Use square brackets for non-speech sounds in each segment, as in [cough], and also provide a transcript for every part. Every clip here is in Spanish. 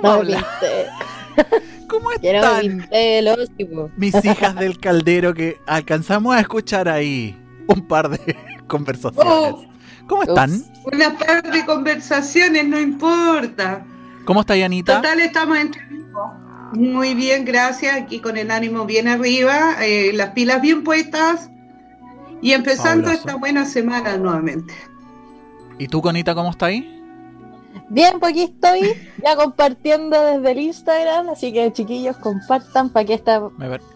[laughs] ¿Cómo están mis hijas del caldero que alcanzamos a escuchar ahí un par de [laughs] conversaciones? Oh. ¿Cómo están? Una par de conversaciones, no importa. ¿Cómo está Yanita? Total, estamos en Muy bien, gracias. Aquí con el ánimo bien arriba, eh, las pilas bien puestas y empezando Fabuloso. esta buena semana nuevamente. ¿Y tú, Conita, cómo está ahí? Bien, pues aquí estoy ya compartiendo desde el Instagram, así que chiquillos compartan para que esta,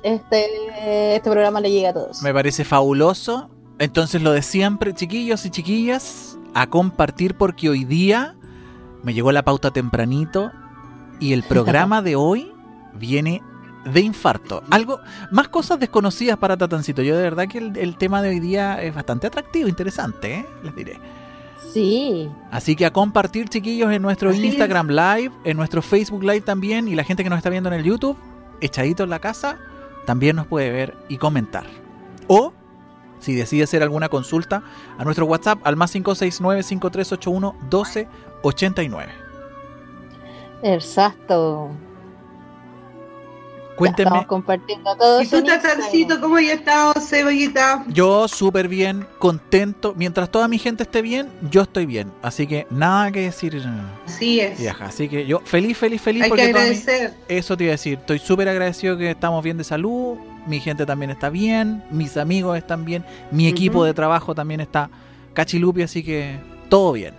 este, este programa le llegue a todos. me parece fabuloso. Entonces, lo de siempre, chiquillos y chiquillas, a compartir porque hoy día me llegó la pauta tempranito y el programa de hoy viene de infarto. Algo, más cosas desconocidas para Tatancito. Yo de verdad que el, el tema de hoy día es bastante atractivo, interesante, ¿eh? les diré. Sí, Así que a compartir, chiquillos, en nuestro Así Instagram Live, en nuestro Facebook Live también, y la gente que nos está viendo en el YouTube, echadito en la casa, también nos puede ver y comentar. O, si decide hacer alguna consulta, a nuestro WhatsApp al más 569-5381-1289. exacto. Cuéntenme. estamos compartiendo todo ¿Y tú, Instagram. cómo has estado, cebollita? Yo súper bien, contento. Mientras toda mi gente esté bien, yo estoy bien. Así que nada que decir. Así es. Vieja. Así que yo feliz, feliz, feliz. Hay que porque mi- agradecer. Eso te iba a decir, estoy súper agradecido que estamos bien de salud, mi gente también está bien, mis amigos están bien, mi equipo de trabajo también está cachilupi, así que todo bien.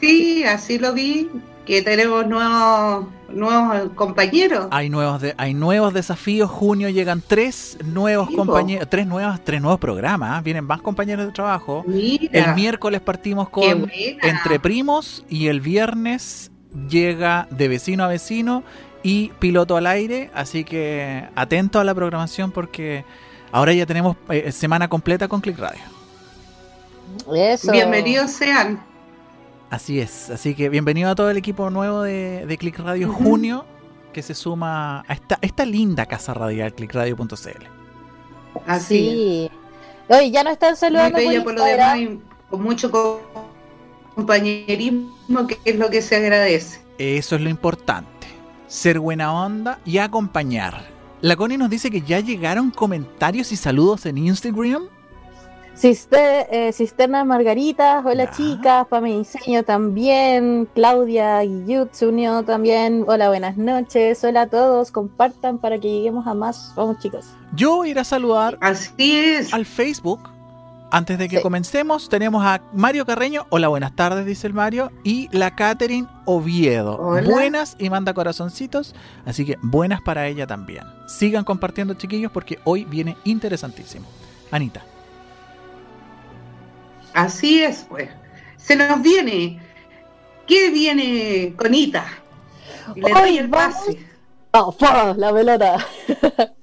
Sí, así lo vi, que tenemos nuevos, nuevos compañeros. Hay nuevos de- hay nuevos desafíos, junio llegan tres nuevos Sí, compañeros, tres nuevas, tres nuevos programas, ¿ah? vienen más compañeros de trabajo. Mira, El miércoles partimos con. Entre Primos y el viernes llega de vecino a vecino y piloto al aire, así que atento a la programación porque ahora ya tenemos eh, semana completa con Click Radio. Eso. Bienvenidos sean. Así es, así que bienvenido a todo el equipo nuevo de, de Click Radio. Junio que se suma a esta, esta linda casa radial clickradio.cl. Así. Sí. Oye, ya nos están Muy saludando bella por por lo demás y con mucho co- compañerismo, que es lo que se agradece. Eso es lo importante, ser buena onda y acompañar. La Connie nos dice que ya llegaron comentarios y saludos en Instagram. Cister- eh, Cisterna Margaritas, hola Ya. chicas, Pame Diseño también, Claudia Guillut se unió también, hola buenas noches, hola a todos, compartan para que lleguemos a más, vamos chicos. Yo voy a ir a saludar Así es. al Facebook. Antes de que Sí. comencemos, tenemos a Mario Carreño. Hola, buenas tardes, dice el Mario. Y la Catherine Oviedo. Hola. Buenas y manda corazoncitos. Así que buenas para ella también. Sigan compartiendo, chiquillos, porque hoy viene interesantísimo. Anita. Así es, pues. Se nos viene. ¿Qué viene, Conita? Le Hoy el vamos- pase. ¡Oh, ¡fua! la pelota! [laughs]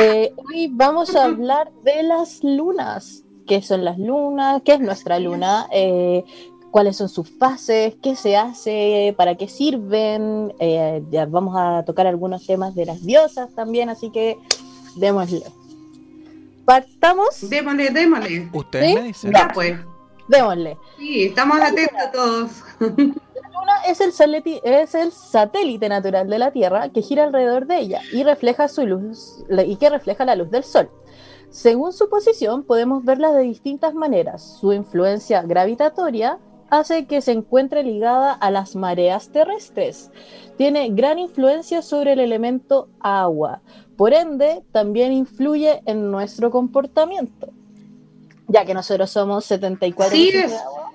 Eh, hoy vamos a hablar de las lunas. ¿Qué son las lunas? ¿Qué es nuestra luna? Eh, ¿Cuáles son sus fases? ¿Qué se hace? ¿Para qué sirven? Eh, ya vamos a tocar algunos temas de las diosas también, así que démosle. Partamos, Démosle, démosle. Ustedes ¿Sí? me dicen. Ya, pues. démosle. Sí, estamos atentos todos. La Luna es el, es el satélite natural de la Tierra que gira alrededor de ella y refleja su luz y que refleja la luz del Sol. Según su posición, podemos verla de distintas maneras. Su influencia gravitatoria hace que se encuentre ligada a las mareas terrestres. Tiene gran influencia sobre el elemento agua. Por ende, también influye en nuestro comportamiento. Ya que nosotros somos 74% Así de es. agua,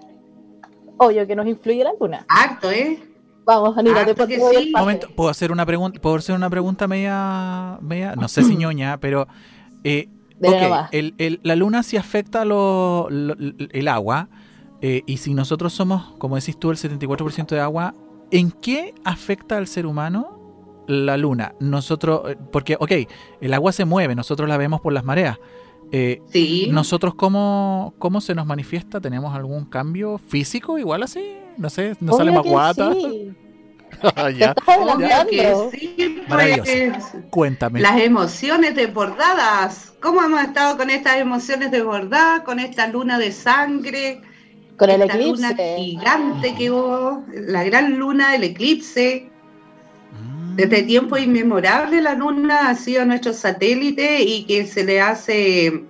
obvio que nos influye la luna. Harto, ¿eh? Vamos, Anita, te el sí. Momento, ¿puedo hacer una pregunta? ¿Puedo hacer una pregunta media, media no sé si [clears throat] ñoña, pero eh, Dele ok, nomás. el- el- la luna sí afecta lo- lo- el agua, eh, y si nosotros somos, como decís tú, el 74% de agua, ¿en qué afecta al ser humano la luna? Nosotros, eh, porque, ok, el agua se mueve, nosotros la vemos por las mareas. Eh, Sí. ¿Nosotros cómo, cómo se nos manifiesta? ¿Tenemos algún cambio físico igual así? No sé, nos sale más guata. sí. [laughs] Ya. Obvio que sí, pues. Cuéntame. Las emociones desbordadas. ¿Cómo hemos estado con estas emociones desbordadas? Con esta luna de sangre. Con el esta luna eclipse. gigante que hubo, la gran luna, el eclipse. Desde tiempo inmemorable la luna ha sido nuestro satélite y que se le hace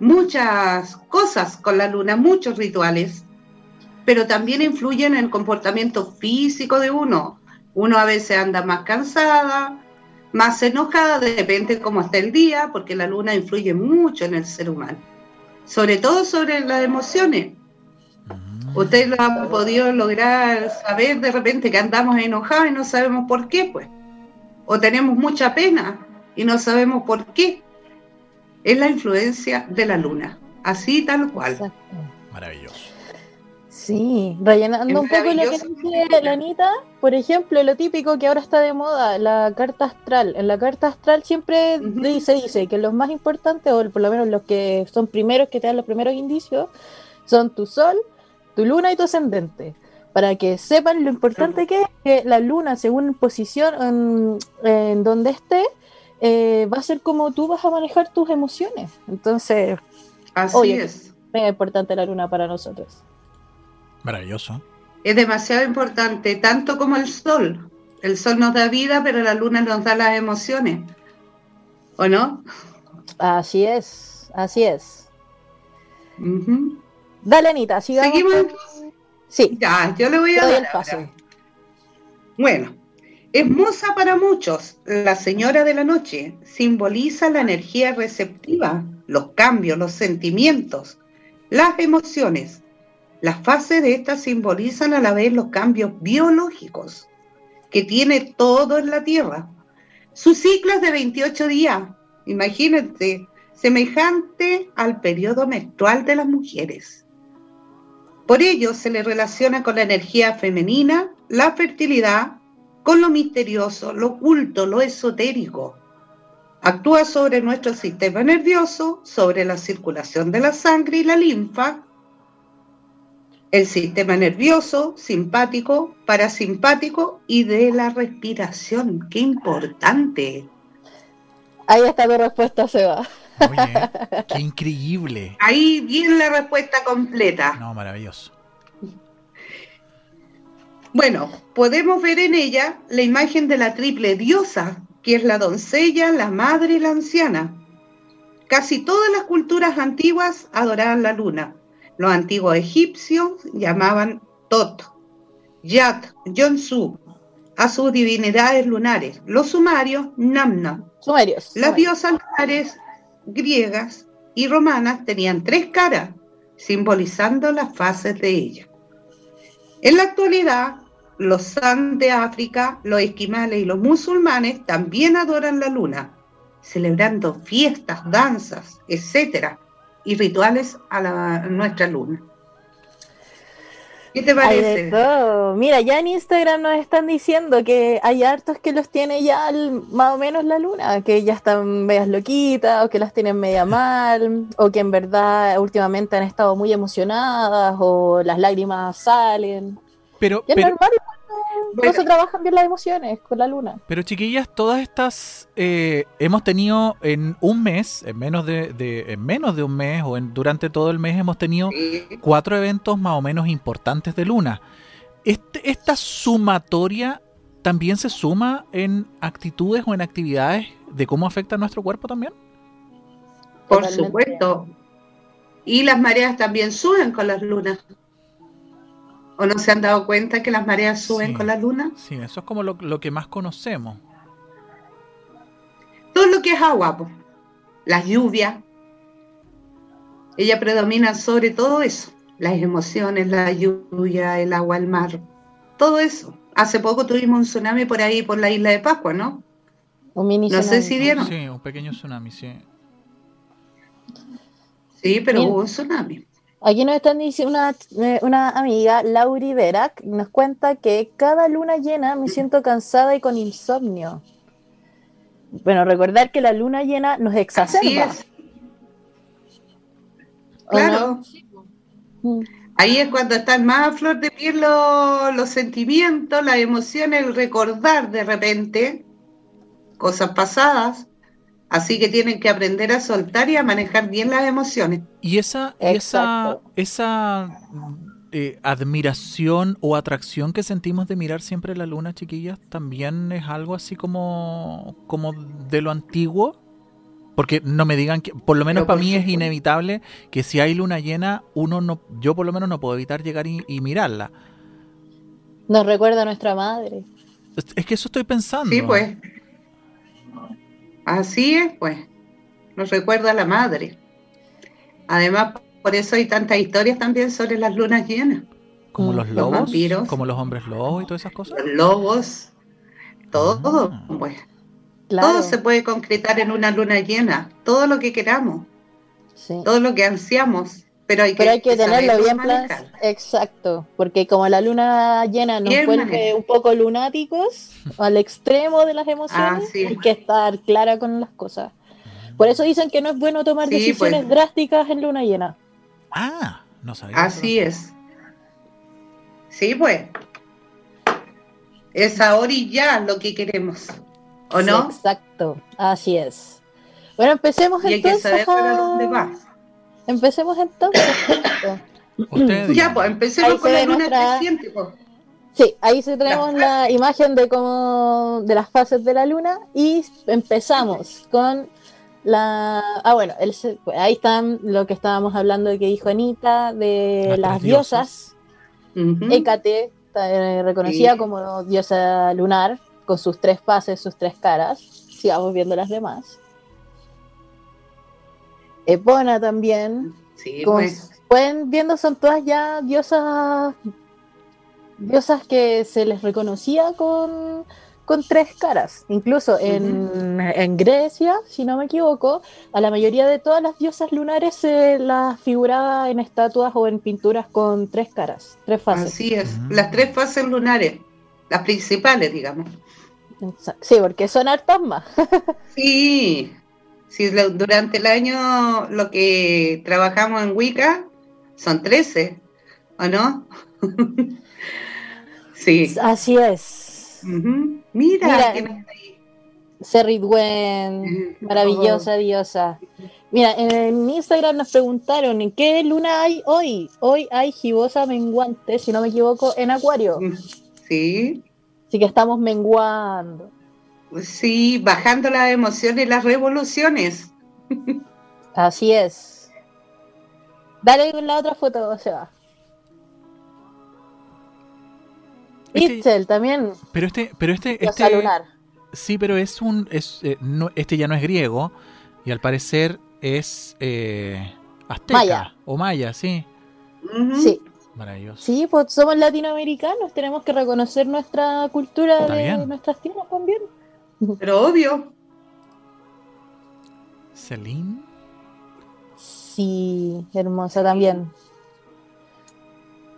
muchas cosas con la luna, muchos rituales, pero también influye en el comportamiento físico de uno. Uno a veces anda más cansada, más enojada, depende cómo está el día, porque la luna influye mucho en el ser humano, sobre todo sobre las emociones. Ustedes lo han podido lograr saber de repente que andamos enojados y no sabemos por qué, pues. O tenemos mucha pena y no sabemos por qué. Es la influencia de la luna, así tal cual. Exacto. Maravilloso. Sí, rellenando un poco lo que dice la Anita, por ejemplo, lo típico que ahora está de moda, la carta astral. En la carta astral siempre Ujú. dice, dice que los más importantes, o por lo menos los que son primeros, que te dan los primeros indicios, son tu sol, tu luna y tu ascendente. Para que sepan lo importante que es que la luna, según posición en, en donde esté, eh, va a ser como tú vas a manejar tus emociones. Entonces, Así Oye. es. es importante la luna para nosotros. Maravilloso. Es demasiado importante, tanto como el sol. El sol nos da vida, pero la luna nos da las emociones. ¿O no? Así es, así es. Ujú. Dale, Anita, sigamos. Seguimos. Sí, Ya, yo le voy a dar el. Bueno, es musa para muchos, la señora de la noche, simboliza la energía receptiva, los cambios, los sentimientos, las emociones. Las fases de estas simbolizan a la vez los cambios biológicos que tiene todo en la Tierra. Su ciclo es de 28 días, imagínate, semejante al periodo menstrual de las mujeres. Por ello se le relaciona con la energía femenina, la fertilidad, con lo misterioso, lo oculto, lo esotérico. Actúa sobre nuestro sistema nervioso, sobre la circulación de la sangre y la linfa, el sistema nervioso, simpático, parasimpático y de la respiración. ¡Qué importante! Ahí está tu respuesta, Seba. Oye, qué increíble. Ahí viene la respuesta completa. No, maravilloso. Bueno, podemos ver en ella la imagen de la triple diosa, que es la doncella, la madre y la anciana. Casi todas las culturas antiguas adoraban la luna. Los antiguos egipcios llamaban Tot, Yat, Yonsu a sus divinidades lunares. Los sumarios, Namna. Sumerios. Las sumerios. diosas lunares griegas y romanas tenían tres caras, simbolizando las fases de ella. En la actualidad, los San de África, los esquimales y los musulmanes también adoran la luna, celebrando fiestas, danzas, etcétera, y rituales a, la, a nuestra luna. ¿Qué te Hay de parece? todo. Mira, ya en Instagram nos están diciendo que hay hartos que los tiene ya el- más o menos la luna, que ya están medias loquitas, o que las tienen media mal, o que en verdad últimamente han estado muy emocionadas, o las lágrimas salen. Pero, Y es pero, normal, no se trabajan bien las emociones con la luna. pero chiquillas, todas estas eh, hemos tenido en un mes, en menos de, de- en menos de un mes o en, durante todo el mes hemos tenido Sí. cuatro eventos más o menos importantes de luna. Este- esta sumatoria también se suma en actitudes o en actividades de cómo afecta a nuestro cuerpo también. Por Totalmente. supuesto. Y las mareas también suben con las lunas. ¿O no se han dado cuenta que las mareas suben Sí. con la luna? Sí, eso es como lo, lo que más conocemos. Todo lo que es agua, po. las lluvias, ella predomina sobre todo eso. Las emociones, la lluvia, el agua, el mar, todo eso. Hace poco tuvimos un tsunami por ahí, por la isla de Pascua, ¿no? Un mini No sé si vieron. Sí, un pequeño tsunami, sí. Sí, pero Mira. hubo un tsunami. Aquí nos están diciendo una, eh, una amiga, Lauri Verac, nos cuenta que cada luna llena me siento cansada y con insomnio. Bueno, recordar que la luna llena nos Así exacerba. es. ¿o Claro. no? Mm. Ahí es cuando están más a flor de piel los, los sentimientos, las emociones, el recordar de repente cosas pasadas. Así que tienen que aprender a soltar y a manejar bien las emociones. Y esa, esa, esa eh, admiración o atracción que sentimos de mirar siempre la luna, chiquillas, también es algo así como, como de lo antiguo. Porque no me digan que, por lo menos Pero para mí es inevitable que si hay luna llena, uno no, yo por lo menos no puedo evitar llegar y, y mirarla. Nos recuerda a nuestra madre. Es, es que eso estoy pensando. Sí, pues. Así es, pues. Nos recuerda a la madre. Además, por eso hay tantas historias también sobre las lunas llenas. Como Mm, los los lobos, vampiros. como los hombres lobos y todas esas cosas. Los lobos, todo, Ah. pues. Claro. Todo se puede concretar en una luna llena. Todo lo que queramos, sí. todo lo que ansiamos. Pero hay que, Pero hay que tenerlo bien plan manejar. Exacto, porque como la luna llena nos vuelve un poco lunáticos al extremo de las emociones, sí. hay que estar clara con las cosas. Por eso dicen que no es bueno tomar Sí, decisiones pues. drásticas en luna llena. Ah, no sabía. Así es. Sí, pues. Es ahora y ya lo que queremos. ¿O Sí, no? Exacto, así es. Bueno, empecemos Y hay que entonces. saber para a- dónde va. Empecemos entonces. Ustedes Ya, pues empecemos Ahí con la luna nuestra- creciente. pues. Sí, ahí sí tenemos la imagen de cómo de las fases de la luna y empezamos con la ah bueno, el se- ahí están lo que estábamos hablando de que dijo Anita de Las diosas. Hécate, eh, reconocida Sí. como diosa lunar con sus tres fases, sus tres caras. Sigamos viendo las demás. Epona también, Sí, como pues. pueden viendo son todas ya diosas diosas que se les reconocía con, con tres caras incluso en, en Grecia si no me equivoco a la mayoría de todas las diosas lunares se las figuraba en estatuas o en pinturas con tres caras tres fases Así es. Mm. Las tres fases lunares. Las principales, digamos. Sí porque son hartas más [laughs] Sí. Lo- durante el año lo que trabajamos en Wicca son 13, ¿o no? [laughs] sí. así es. Mira, Mira. Serridwen Maravillosa diosa. Mira, en Instagram nos preguntaron ¿en qué luna hay hoy? Hoy hay gibosa menguante, si no me equivoco, en Acuario. Sí, Así que estamos menguando. Sí, bajando las emociones y las revoluciones. Así es. Dale con la otra foto, o sea. Este- Itzel también, Pero este, pero este, este, lunar. sí, pero es un, es, eh, no, este ya no es griego y al parecer es eh, azteca Maya. o maya, sí, Ujú. Sí, maravilloso. sí, pues somos latinoamericanos, tenemos que reconocer nuestra cultura de nuestras tierras también. Pero obvio. Celine, Sí, hermosa también.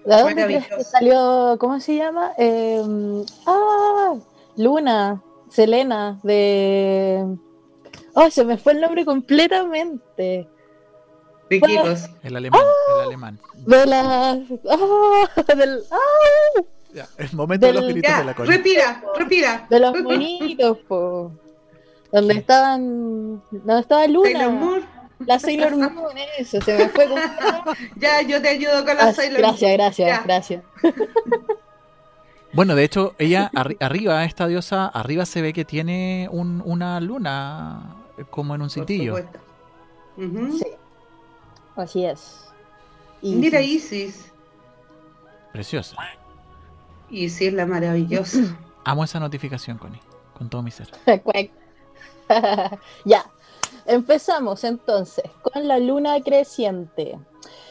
¿De dónde crees que salió? ¿Cómo se llama? Eh, ah, Luna, Selena, de. Oh, se me fue el nombre completamente. Riquitos. el alemán, ¡Ah! el alemán. De la. Ah, del, ah, Ya, el momento de los gritos de Ya, la cola. respira, respira. de los monitos, po. Donde estaban. Donde estaba Luna. Sailor Moon. La Sailor [laughs] Moon, eso, se me fue. completamente. [laughs] Ya, yo te ayudo con la Ah, Sailor gracias, gracias, Ya. gracias. [laughs] Bueno, de hecho, ella arri- arriba, esta diosa, arriba se ve que tiene un- una luna eh, como en un cintillo. Sí, así es. Y Mira Isis. Preciosa. Isis la maravillosa. [clears throat] Amo esa notificación, Connie, con todo mi ser. [laughs] Ya, empezamos entonces con la luna creciente.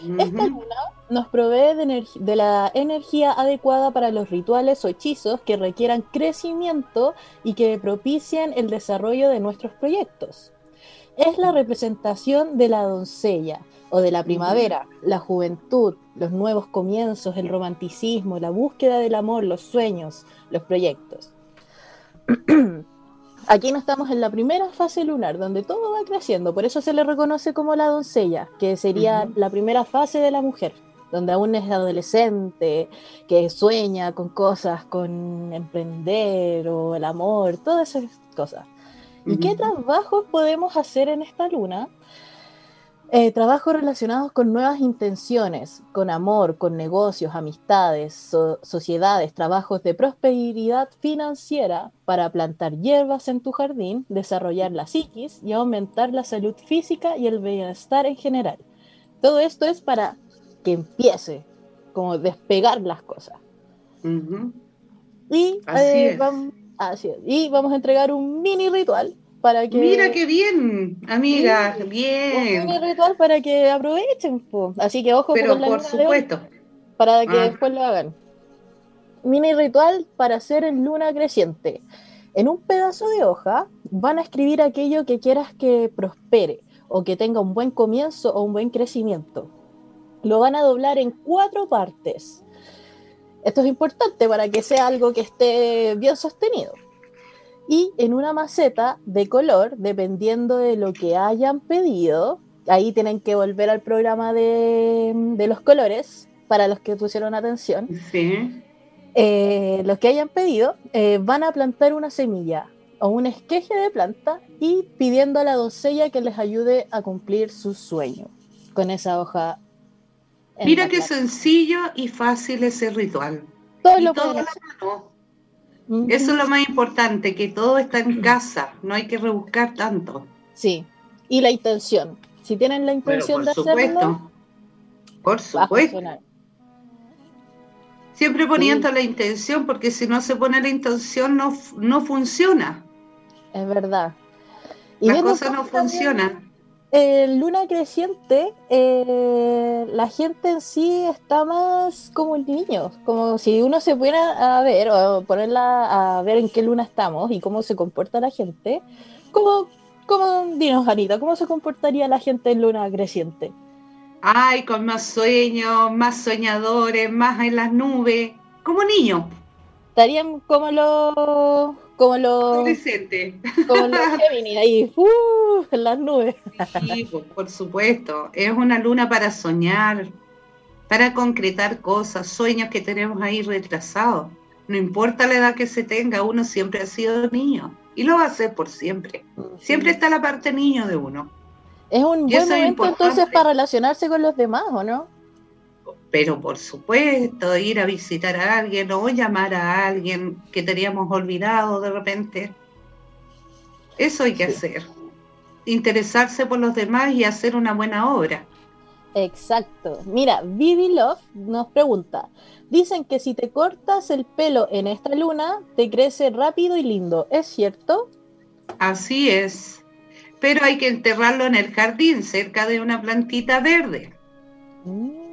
Esta luna nos provee de, de la energía adecuada para los rituales o hechizos que requieran crecimiento y que propicien el desarrollo de nuestros proyectos. Es la representación de la doncella o de la primavera, la juventud, los nuevos comienzos, el romanticismo, la búsqueda del amor, los sueños, los proyectos. [clears throat] Aquí no estamos en la primera fase lunar, donde todo va creciendo, por eso se le reconoce como la doncella, que sería la primera fase de la mujer. donde aún es adolescente, que sueña con cosas, con emprender o el amor, todas esas cosas. ¿Y qué trabajos podemos hacer en esta luna? Eh, trabajos relacionados con nuevas intenciones, con amor, con negocios, amistades, sociedades, trabajos de prosperidad financiera para plantar hierbas en tu jardín, desarrollar la psiquis y aumentar la salud física y el bienestar en general. Todo esto es para que empiece, como despegar las cosas. y, eh, vamos, y vamos a entregar un mini ritual para que... Mira qué bien, amiga, bien. Un mini ritual para que aprovechen. Así que ojo Pero con la por supuesto. para que Ah. después lo hagan. Mini ritual para hacer en luna creciente. En un pedazo de hoja van a escribir aquello que quieras que prospere o que tenga un buen comienzo o un buen crecimiento. Lo van a doblar en cuatro partes. Esto es importante para que sea algo que esté bien sostenido. Y en una maceta de color, dependiendo de lo que hayan pedido, ahí tienen que volver al programa de, de los colores, para los que pusieron atención. Sí. Eh, los que hayan pedido eh, van a plantar una semilla o un esqueje de planta y pidiendo a la doncella que les ayude a cumplir su sueño con esa hoja. En Mira la qué sencillo y fácil ese ritual. Todo Y lo todo la. Eso es lo más importante, que todo está en casa, no hay que rebuscar tanto. Sí, y la intención. Si tienen la Pero intención por de hacerlo, supuesto, por va a supuesto. Siempre poniendo la intención, porque si no se pone la intención no, no funciona. Es verdad. Y Las viendo cosas no cómo eh, luna creciente, eh, la gente en sí está más como niños, como si uno se pudiera a ver o ponerla a ver en qué luna estamos y cómo se comporta la gente, como, como dinos Anita, ¿cómo se comportaría la gente en luna creciente? Ay, con más sueños, más soñadores, más en las nubes, como niño, Estarían como los como los adolescente. como los [laughs] Gemini ahí, uh, en las nubes. Sí, por, por supuesto, es una luna para soñar, para concretar cosas, sueños que tenemos ahí retrasados. No importa la edad que se tenga, uno siempre ha sido niño y lo va a ser por siempre. Siempre está la parte niño de uno. Es un Y buen es momento entonces para relacionarse con los demás, ¿o no? Pero por supuesto, ir a visitar a alguien o llamar a alguien que teníamos olvidado de repente. Eso hay que Sí. hacer. Interesarse por los demás y hacer una buena obra. Exacto. Mira, Vivi Love nos pregunta, dicen que si te cortas el pelo en esta luna, te crece rápido y lindo, ¿es cierto? Así es. Pero hay que enterrarlo en el jardín, cerca de una plantita verde. Mm,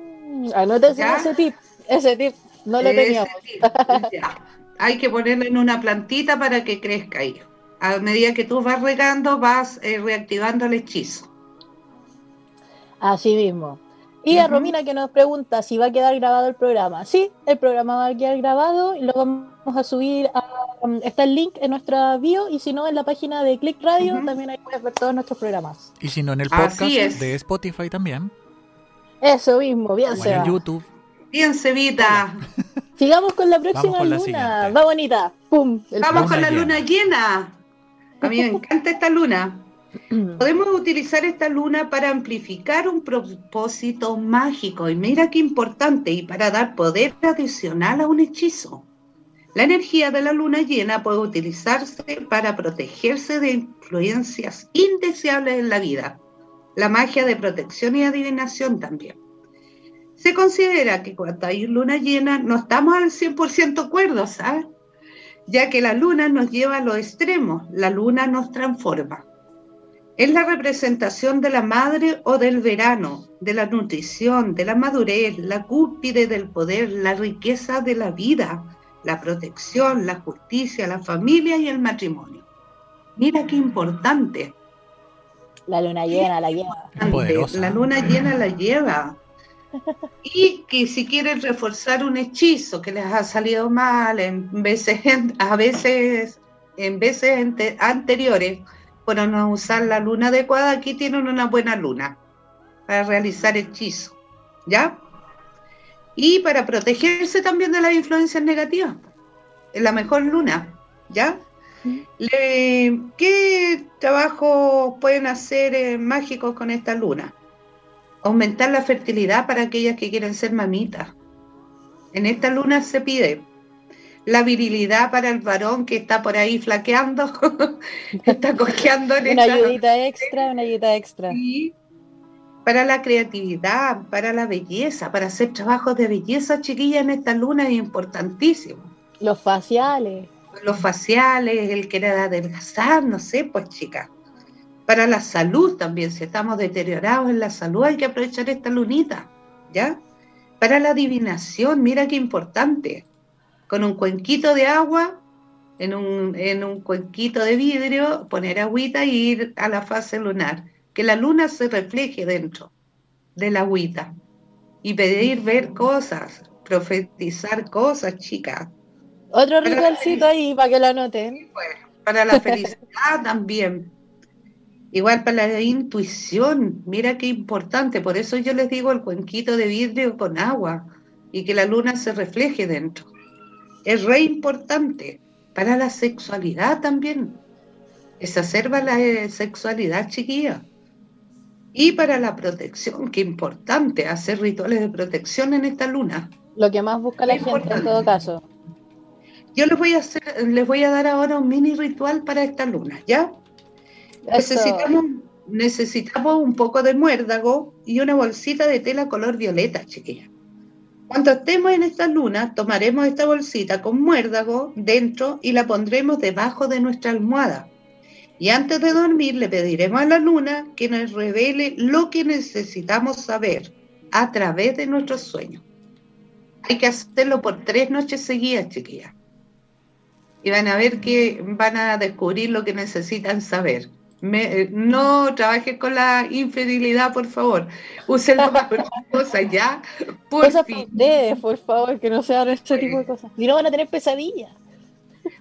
anótense ¿Ya? ese tip, ese tip, no lo Ese teníamos. Hay que ponerlo en una plantita para que crezca ahí. A medida que tú vas regando, vas eh, reactivando el hechizo. Así mismo. Y a. Romina que nos pregunta si va a quedar grabado el programa. Sí, el programa va a quedar grabado y lo vamos a subir a... um, está el link en nuestra bio y si no en la página de Click Radio también ahí puedes ver todos nuestros programas. Y si no, en el podcast de Spotify también. Eso mismo, bien se YouTube. Bien, Cevita. Sigamos con la próxima con la luna. siguiente. Va bonita. Pum. el Vamos Luna con la luna llena. A mí me [laughs] encanta esta luna. Podemos utilizar esta luna para amplificar un propósito mágico. Y mira qué importante, y para dar poder adicional a un hechizo. La energía de la luna llena puede utilizarse para protegerse de influencias indeseables en la vida. La magia de protección y adivinación también. Se considera que cuando hay luna llena no estamos al 100% cuerdos, ¿sabes? Ya que la luna nos lleva a los extremos, la luna nos transforma. Es la representación de la madre o del verano, de la nutrición, de la madurez, la cúspide del poder, la riqueza de la vida, la protección, la justicia, la familia y el matrimonio. Mira qué importante. La luna llena, la lleva. Poderosa. La luna llena la lleva. [laughs] Y que si quieren reforzar un hechizo que les ha salido mal en veces, a veces, en veces ante- anteriores, por no usar la luna adecuada, aquí tienen una buena luna para realizar hechizo. ¿Ya? Y para protegerse también de las influencias negativas. Es la mejor luna, ¿ya? Le- ¿Qué trabajos pueden hacer eh, mágicos con esta luna? Aumentar la fertilidad para aquellas que quieren ser mamitas. En esta luna se pide la virilidad para el varón que está por ahí flaqueando, que [laughs] está cojeando en Una esta ayudita extra, una ayudita extra. Sí, para la creatividad, para la belleza, para hacer trabajos de belleza, chiquilla, en esta luna es importantísimo. Los faciales. Los faciales, el querer adelgazar, no sé, pues chica. Para la salud también, si estamos deteriorados en la salud, hay que aprovechar esta lunita, ¿ya? Para la adivinación, mira qué importante. Con un cuenquito de agua, en un, en un cuenquito de vidrio, poner agüita y ir a la fase lunar. Que la luna se refleje dentro de la agüita. Y pedir ver cosas, profetizar cosas, chicas. Otro ritualcito ahí para que lo anoten. para la felicidad [laughs] también. Igual para la intuición, mira qué importante, por eso yo les digo el cuenquito de vidrio con agua y que la luna se refleje dentro. Es re importante para la sexualidad también. Exacerba la eh, sexualidad chiquilla. Y para la protección, qué importante hacer rituales de protección en esta luna. Lo que más busca la Es gente en todo caso. Yo les voy a hacer, les voy a dar ahora un mini ritual para esta luna, ¿ya? Eso. Necesitamos, necesitamos un poco de muérdago y una bolsita de tela color violeta, chiquilla. Cuando estemos en esta luna, tomaremos esta bolsita con muérdago dentro y la pondremos debajo de nuestra almohada. Y antes de dormir le pediremos a la luna que nos revele lo que necesitamos saber a través de nuestros sueños. Hay que hacerlo por tres noches seguidas, chiquillas. Y van a ver que van a descubrir lo que necesitan saber. Me- eh, no trabajen con la infidelidad, por favor. Úsenlo para [laughs] cosas, ¿ya? Por Cosas para fin. ustedes, por favor, que no sean este tipo de cosas. Si no van a tener pesadillas.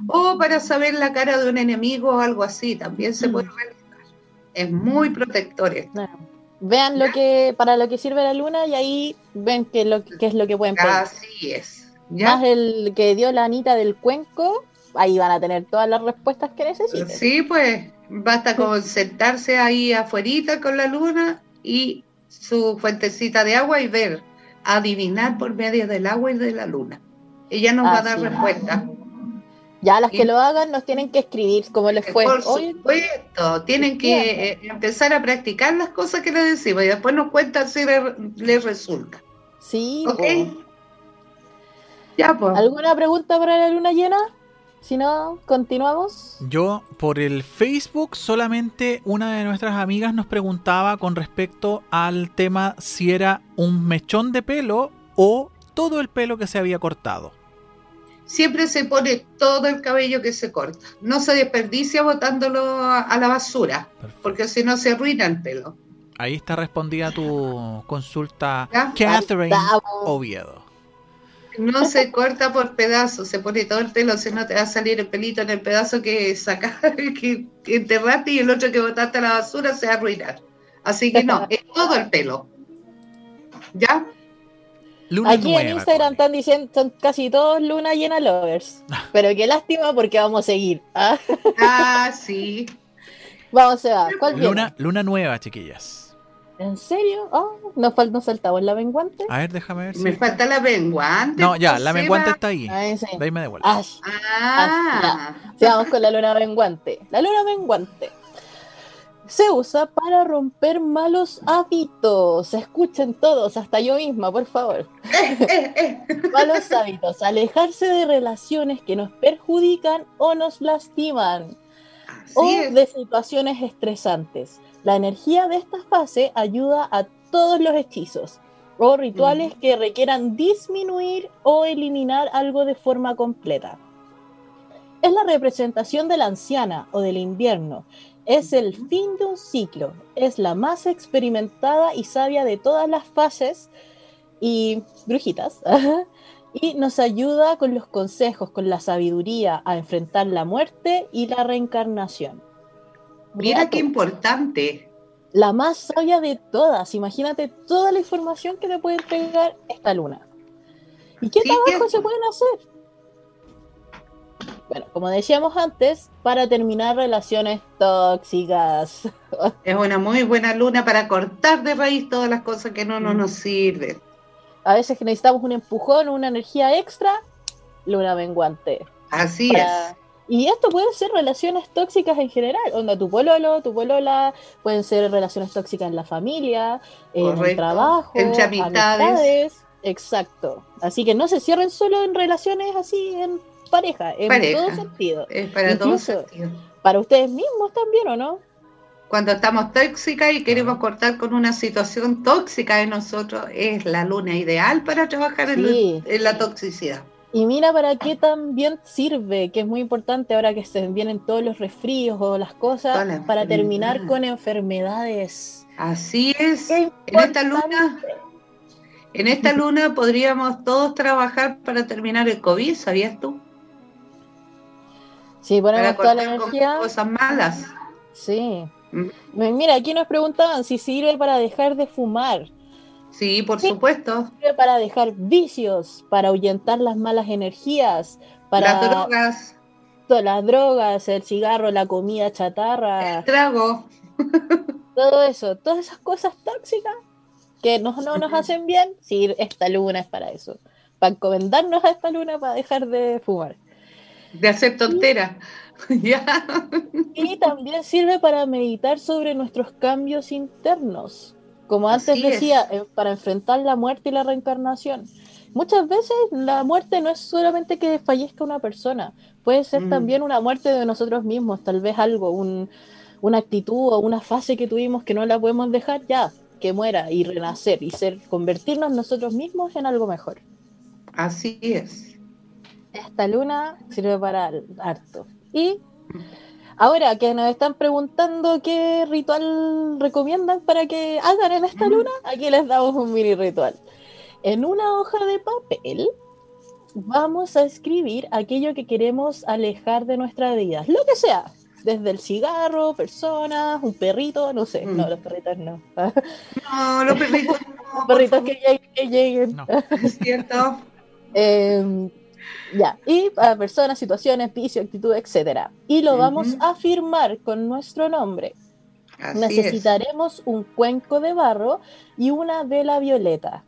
O para saber la cara de un enemigo o algo así, también se Mm. puede realizar. Es muy protector esto. Vean lo que, para lo que sirve la luna y ahí ven qué, lo, qué es lo que pueden pedir. Así es. ¿ya? Más el que dio la Anita del cuenco, ahí van a tener todas las respuestas que necesiten. Sí, pues basta con sentarse ahí afuerita con la luna y su fuentecita de agua y ver, adivinar por medio del agua y de la luna. Ella nos va a dar respuesta. Ya las Y- que lo hagan nos tienen que escribir cómo les fue. Por Oye, supuesto, tienen que eh, empezar a practicar las cosas que les decimos y después nos cuentan si le- les resulta. sí, ¿Ok? po. Ya, pues. ¿Alguna pregunta para la luna llena? Si no, continuamos. Yo por el Facebook solamente una de nuestras amigas nos preguntaba con respecto al tema si era un mechón de pelo o todo el pelo que se había cortado. Siempre se pone todo el cabello que se corta. No se desperdicia botándolo a, la basura, Perfecto. porque si no se arruina el pelo. Ahí está respondida tu consulta, ¿Ya? Catherine. Oviedo. No se corta por pedazos, se pone todo el pelo, si no te va a salir el pelito en el pedazo que sacaste, [laughs] que, que enterraste y el otro que botaste a la basura se va a arruinar. Así que no, es todo el pelo. ¿Ya? Luna Aquí en Instagram están diciendo, son casi todos luna llena lovers. Pero qué lástima porque vamos a seguir. ¿ah? Ah, sí. [laughs] Vamos a ver. ¿Cuál viene? Luna, luna nueva, chiquillas. ¿En serio? Oh, nos, fal- nos saltamos la menguante. A ver, déjame ver si... Me falta la menguante. No, ya, la Seba. menguante está ahí. Ahí sí. De ahí me devuelvo. Ah, Ah, sí, vamos con la luna menguante. La luna menguante se usa para romper malos hábitos. Escuchen todos, hasta yo misma, por favor. eh, [laughs] eh. Malos hábitos. Alejarse de relaciones que nos perjudican o nos lastiman. o Así es. de situaciones estresantes. La energía de esta fase ayuda a todos los hechizos o rituales que requieran disminuir o eliminar algo de forma completa. Es la representación de la anciana o del invierno. Es el fin de un ciclo. Es la más experimentada y sabia de todas las fases y brujitas. [laughs] y nos ayuda con los consejos, con la sabiduría a enfrentar la muerte y la reencarnación. Mira qué importante. la más sabia de todas. Imagínate toda la información que te puede entregar esta luna. ¿Y qué Sí, trabajo que- se pueden hacer? Bueno, como decíamos antes, para terminar relaciones tóxicas. [laughs] Es una muy buena luna para cortar de raíz todas las cosas que no, no Mm. nos sirven. A veces que necesitamos un empujón, una energía extra, luna menguante. Así Para- Y esto pueden ser relaciones tóxicas en general, onda tu pololo, tu polola, pueden ser relaciones tóxicas en la familia, en el trabajo, Entre amistades. amistades. Exacto. Así que no se cierren solo en relaciones así en pareja, en Pareja. todo sentido. es. Para todos Incluso-. Para ustedes mismos también, ¿o no? Cuando estamos tóxicas y queremos cortar con una situación tóxica de nosotros, es la luna ideal para trabajar en, Sí. en la toxicidad. Y mira para qué también sirve, que es muy importante ahora que se vienen todos los resfríos o las cosas, la para terminar con enfermedades. Así es. En esta luna, en esta luna podríamos todos trabajar para terminar el COVID, ¿sabías tú? Para ponemos toda la energía, cosas malas. sí. Mm. Mira, aquí nos preguntaban si sirve para dejar de fumar, Sí, por Sí. supuesto. sirve para dejar vicios, para ahuyentar las malas energías, para Las drogas, todas las drogas, el cigarro, la comida el chatarra, trago. [laughs] todo eso, todas esas cosas tóxicas que no, no nos hacen bien, sí, esta luna es para eso, para encomendarnos a esta luna para dejar de fumar. de hacer tonteras. [laughs] Y también sirve para meditar sobre nuestros cambios internos. Como antes Así es. decía, eh, para enfrentar la muerte y la reencarnación. Muchas veces la muerte no es solamente que fallezca una persona, puede ser Mm. también una muerte de nosotros mismos, tal vez algo, un- una actitud o una fase que tuvimos que no la podemos dejar ya, que muera y renacer y ser, convertirnos nosotros mismos en algo mejor. Así es. Esta luna sirve para harto. Y ahora que nos están preguntando qué ritual recomiendan para que hagan en esta luna, aquí les damos un mini ritual. En una hoja de papel vamos a escribir aquello que queremos alejar de nuestra vida, lo que sea. Desde el cigarro, personas, un perrito, no sé. Mm. No, los perritos no. No, los perritos no, [laughs] perritos que lleguen. que lleguen. No. es cierto. [laughs] Eh, ya, y para personas, situaciones, vicios, actitudes, etcétera. Y lo vamos a firmar con nuestro nombre. Así Necesitaremos un cuenco de barro y una vela violeta,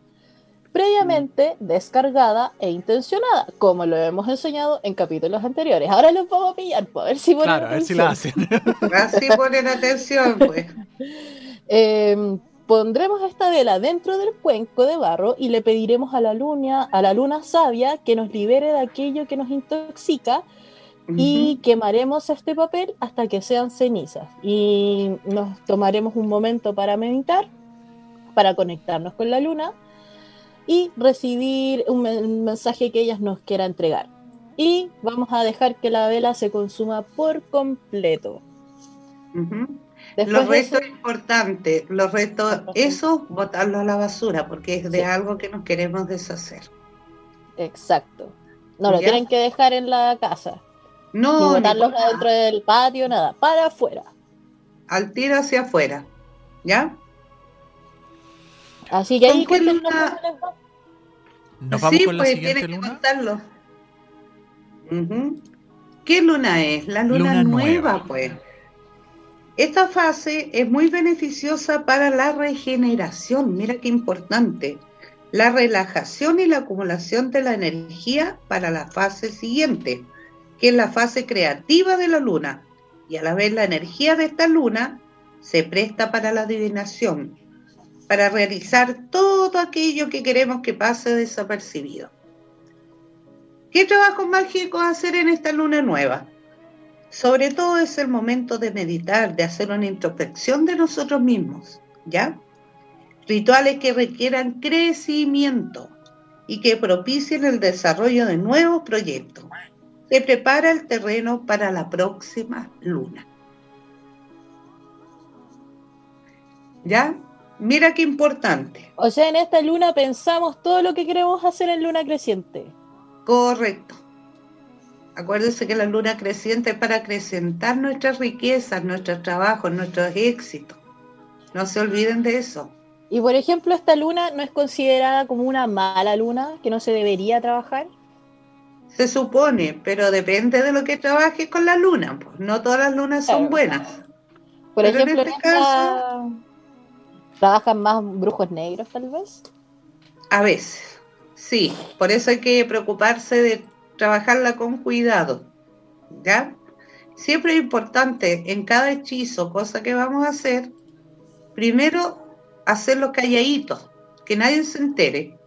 previamente Mm. descargada e intencionada, como lo hemos enseñado en capítulos anteriores. Ahora los vamos a pillar, pues, a ver si ponen Claro, a ver si la atención. hacen. [laughs] Así ponen atención, pues. [laughs] Eh, pondremos esta vela dentro del cuenco de barro y le pediremos a la luna, a la luna sabia que nos libere de aquello que nos intoxica y quemaremos este papel hasta que sean cenizas. Y nos tomaremos un momento para meditar, para conectarnos con la luna y recibir un, men- un mensaje que ellas nos quiera entregar. Y vamos a dejar que la vela se consuma por completo. Ujú. Después Los de eso- restos importantes, los restos, eso, botarlo a la basura, porque es de Sí. algo que nos queremos deshacer. exacto. No lo ¿Ya? tienen que dejar en la casa, No, ni botarlos nada. adentro del patio, nada, para afuera. al tiro hacia afuera. ¿Ya? Así que ¿Con ahí qué cuéntenos luna? Nos vamos sí, con la pues siguiente tienes que luna. contarlo. Ujú. ¿Qué luna es? La luna, Luna nueva, nueva. pues. Esta fase es muy beneficiosa para la regeneración, mira qué importante. La relajación y la acumulación de la energía para la fase siguiente, que es la fase creativa de la luna. Y a la vez la energía de esta luna se presta para la adivinación, para realizar todo aquello que queremos que pase desapercibido. ¿Qué trabajos mágicos hacer en esta luna nueva? Sobre todo es el momento de meditar, de hacer una introspección de nosotros mismos, ¿ya? Rituales que requieran crecimiento y que propicien el desarrollo de nuevos proyectos. Se prepara el terreno para la próxima luna. ¿Ya? Mira qué importante. O sea, en esta luna pensamos todo lo que queremos hacer en luna creciente. Correcto. Acuérdense que la luna creciente es para acrecentar nuestras riquezas, nuestros trabajos, nuestros éxitos. No se olviden de eso. Y por ejemplo, esta luna no es considerada como una mala luna, que no se debería trabajar. Se supone, pero depende de lo que trabajes con la luna. Pues. No todas las lunas son buenas. Por ejemplo, en, este caso, ¿trabajan más brujos negros tal vez? A veces, sí. Por eso hay que preocuparse de trabajarla con cuidado. ¿Ya? Siempre es importante en cada hechizo, cosa que vamos a hacer, primero hacerlo calladitos, que nadie se entere.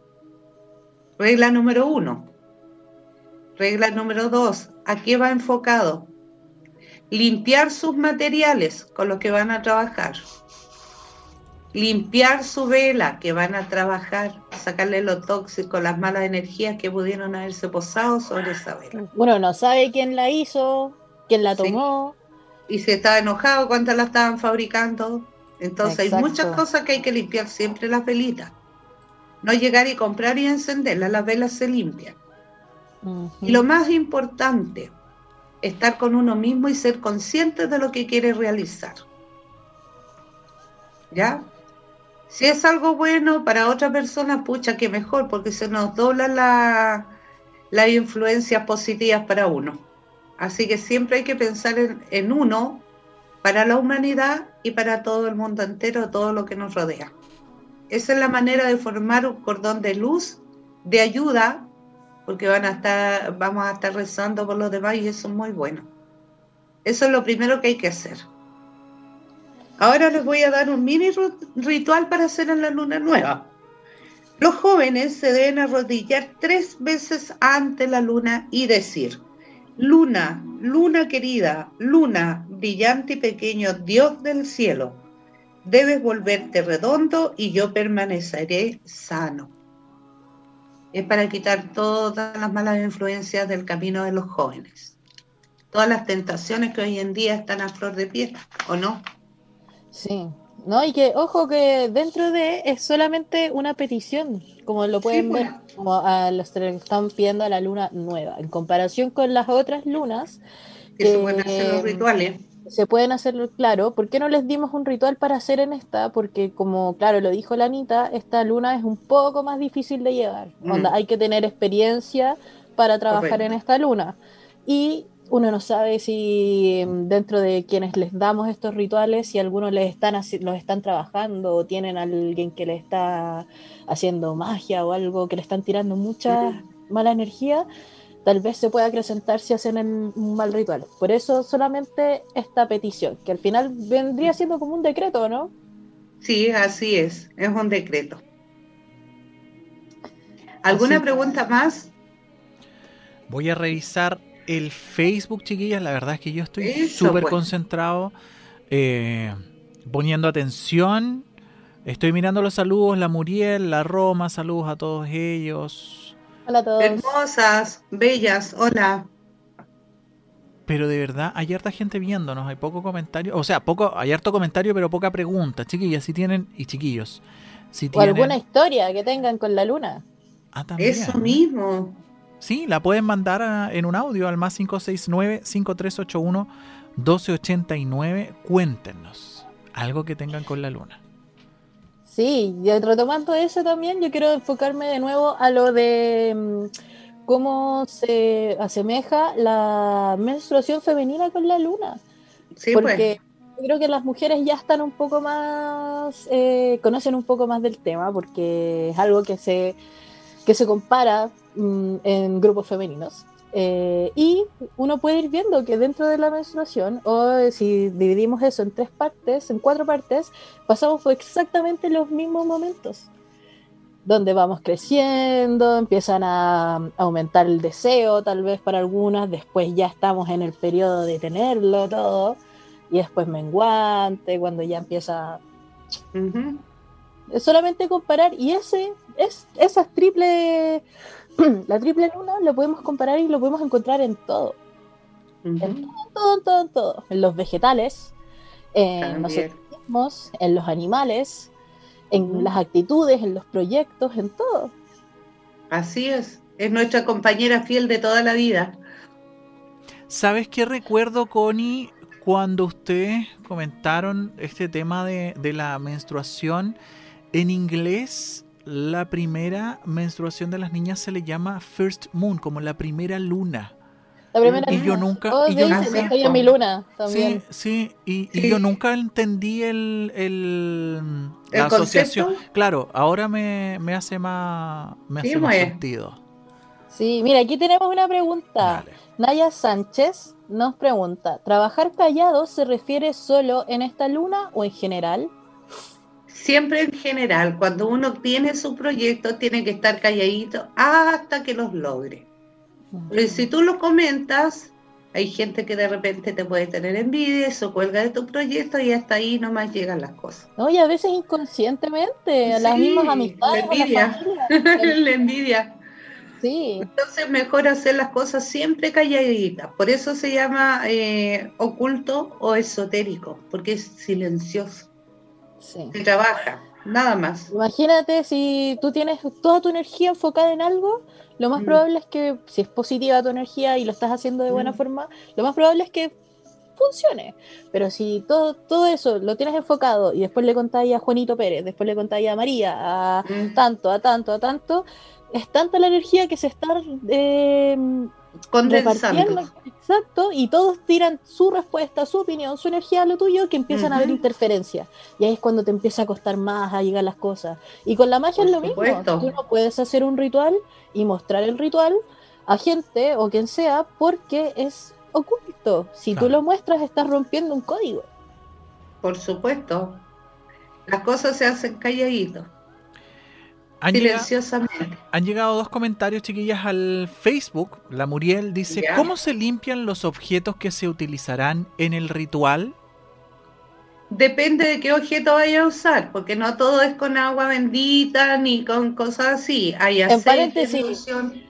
Regla número uno. Regla número dos, ¿a qué va enfocado? Limpiar sus materiales con los que van a trabajar. Limpiar su vela que van a trabajar, sacarle lo tóxico, las malas energías que pudieron haberse posado sobre esa vela. Bueno, no sabe quién la hizo, quién la tomó. Y si estaba enojado cuando la estaban fabricando. Entonces hay muchas cosas que hay que limpiar siempre las velitas. No llegar y comprar y encenderlas, las velas se limpian. Y lo más importante, estar con uno mismo y ser consciente de lo que quiere realizar. ¿Ya? Si es algo bueno para otra persona, pucha, que mejor, porque se nos doblan las influencias positivas para uno. Así que siempre hay que pensar en, en uno para la humanidad y para todo el mundo entero, todo lo que nos rodea. Esa es la manera de formar un cordón de luz, de ayuda, porque van a estar, vamos a estar rezando por los demás y eso es muy bueno. Eso es lo primero que hay que hacer. Ahora les voy a dar un mini ritual para hacer en la luna nueva. Los jóvenes se deben arrodillar tres veces ante la luna y decir, Luna, luna querida, luna, brillante y pequeño Dios del cielo, debes volverte redondo y yo permaneceré sano. Es para quitar todas las malas influencias del camino de los jóvenes. Todas las tentaciones que hoy en día están a flor de piel, ¿o no? Sí, no, y que, ojo, que dentro de es solamente una petición, como lo pueden ver, como a los que están pidiendo a la luna nueva, en comparación con las otras lunas. Que, se pueden hacer los rituales. Se pueden hacer, claro. ¿Por qué no les dimos un ritual para hacer en esta? Porque, como, claro, lo dijo la Anita, esta luna es un poco más difícil de llevar. Mm. hay que tener experiencia para trabajar en esta luna. Y uno no sabe si em, dentro de quienes les damos estos rituales, si algunos les están los están trabajando o tienen a alguien que le está haciendo magia o algo que le están tirando mucha mala energía, tal vez se pueda acrecentar si hacen un mal ritual. Por eso solamente esta petición, que al final vendría siendo como un decreto, ¿no? Sí, así es, es un decreto. ¿Alguna pregunta más? Voy a revisar el Facebook, chiquillas, la verdad es que yo estoy súper pues. concentrado, eh, poniendo atención. Estoy mirando los saludos, la Muriel, la Roma, saludos a todos ellos. Hola a todos. Hermosas, bellas, hola. Pero de verdad, hay harta gente viéndonos, hay poco comentario, o sea, poco, hay harto comentario, pero poca pregunta, chiquillas, si tienen, y chiquillos. Si o alguna historia que tengan con la luna. Ah, también. Eso mismo. Sí, la pueden mandar en un audio al más 569-5381-1289. Cuéntenos algo que tengan con la luna. Sí, y retomando eso también, yo quiero enfocarme de nuevo a lo de mm, cómo se asemeja la menstruación femenina con la luna. Sí, pues. Porque creo que las mujeres ya están un poco más, eh, conocen un poco más del tema, porque es algo que se, que se compara Mm, en grupos femeninos. Eh, y uno puede ir viendo que dentro de la menstruación, o si dividimos eso en tres partes, en cuatro partes, pasamos por exactamente los mismos momentos, donde vamos creciendo, empiezan a aumentar el deseo tal vez para algunas, después ya estamos en el periodo de tenerlo todo, y después menguante, cuando ya empieza... Es solamente comparar, y ese, es, esas triple [clears throat] la triple luna lo podemos comparar y lo podemos encontrar en todo. En todo, en todo, en todo, En los vegetales, en los organismos, en los animales, en las actitudes, en los proyectos, en todo. Así es. Es nuestra compañera fiel de toda la vida. ¿Sabes qué recuerdo, Connie, cuando ustedes comentaron este tema de, de la menstruación? En inglés, la primera menstruación de las niñas se le llama First Moon, como la primera luna. La primera Y yo luna. nunca- Oh, y yo dicen, nunca- estoy en mi luna también. Sí, sí, y, yo nunca entendí el, el, ¿El la asociación. concepto? Claro, ahora me, me hace más, me Sí, hace más pues. sentido. Sí, mira, aquí tenemos una pregunta. Dale. Naya Sánchez nos pregunta, ¿trabajar callado se refiere solo en esta luna o en general? Siempre en general, cuando uno tiene su proyecto, tiene que estar calladito hasta que los logre. Porque si tú lo comentas, hay gente que de repente te puede tener envidia, eso cuelga de tu proyecto y hasta ahí nomás llegan las cosas. No, y a veces inconscientemente, a las mismas amistades, la envidia. familia. [laughs] la envidia. Sí, Entonces mejor hacer las cosas siempre calladitas. Por eso se llama eh, oculto o esotérico, porque es silencioso. Sí. Se trabaja, nada más. Imagínate si tú tienes toda tu energía enfocada en algo, lo más Mm. probable es que, si es positiva tu energía y lo estás haciendo de buena Mm. forma, lo más probable es que funcione. Pero si todo, todo eso lo tienes enfocado y después le contáis a Juanito Pérez, después le contáis a María, a Mm. tanto, a tanto, a tanto, es tanta la energía que se está eh, Condensando. exacto, y todos tiran su respuesta, su opinión, su energía a lo tuyo, que empiezan a haber interferencias. Y ahí es cuando te empieza a costar más a llegar las cosas. Y con la magia Por es lo mismo. Tú no puedes hacer un ritual y mostrar el ritual a gente o quien sea porque es oculto. Si tú lo muestras, estás rompiendo un código. Por supuesto. Las cosas se hacen calladitos, Han llegado, silenciosamente. han llegado dos comentarios, chiquillas, al Facebook. La Muriel dice, Ya. ¿cómo se limpian los objetos que se utilizarán en el ritual? Depende de qué objeto vaya a usar, porque no todo es con agua bendita ni con cosas así. Hay aceite, paréntesis.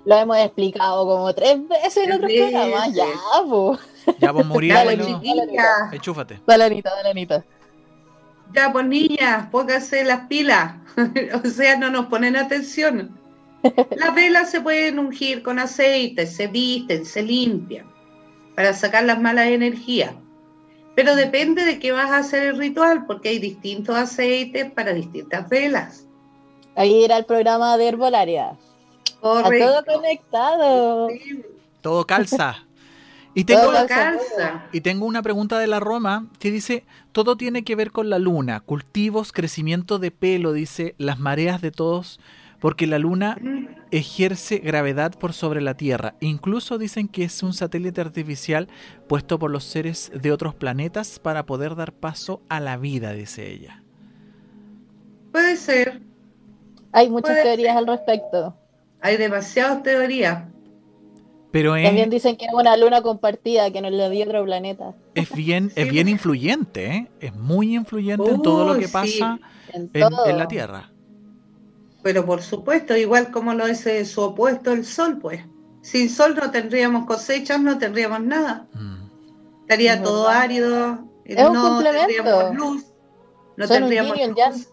Lo hemos explicado como tres veces en otros programas. Ya, po. Ya, pues Muriel, Dale, bueno, chiquilla. enchúfate. Dale, Anita, dale, Anita. Ya, pues niñas, pónganse las pilas. [laughs] o sea, no nos ponen atención. Las velas se pueden ungir con aceite, se visten, se limpian para sacar las malas energías. Pero depende de qué vas a hacer el ritual, porque hay distintos aceites para distintas velas. Ahí era el programa de Herbolaria. A todo conectado. Sí, Todo calza. Y tengo, calza. y una pregunta de la Roma que dice, todo tiene que ver con la luna, cultivos, crecimiento de pelo, dice, las mareas de todos, porque la luna ejerce gravedad por sobre la Tierra. Incluso dicen que es un satélite artificial puesto por los seres de otros planetas para poder dar paso a la vida, dice ella. Puede ser. Hay muchas Puede teorías ser. al respecto. Hay demasiadas teorías. Pero es, También dicen que es una luna compartida, que nos la dio otro planeta. es bien, [laughs] es bien influyente, ¿eh? es muy influyente en todo lo que sí. pasa En en, todo. en la Tierra. Pero por supuesto, igual como lo es eh, su opuesto el sol, pues. Sin sol no tendríamos cosechas, no tendríamos nada. Mm. Estaría Es todo verdad. árido, Es no tendríamos luz, no Son tendríamos luz.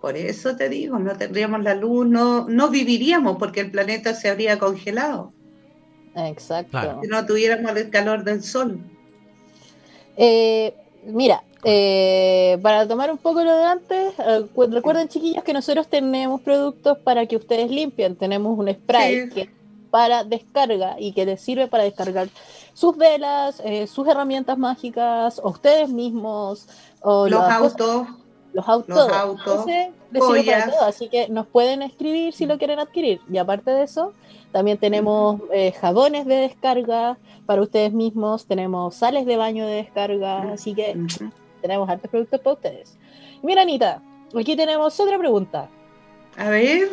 Por eso te digo, no tendríamos la luz, no, no viviríamos porque el planeta se habría congelado Exacto. Claro. si no tuviéramos el calor del sol. Eh, mira, eh, para tomar un poco lo de antes, eh, cu- recuerden chiquillos que nosotros tenemos productos para que ustedes limpien. Tenemos un spray Sí. que es para descarga y que les sirve para descargar sus velas, sus herramientas mágicas, o ustedes mismos, o Los cosas- autos, los autos. los autos, Entonces, les sirve para joyas. todo, así que nos pueden escribir si lo quieren adquirir. Y aparte de eso, también tenemos eh, jabones de descarga para ustedes mismos, tenemos sales de baño de descarga, así que tenemos hartos productos para ustedes. Mira, Anita, aquí tenemos otra pregunta. A ver,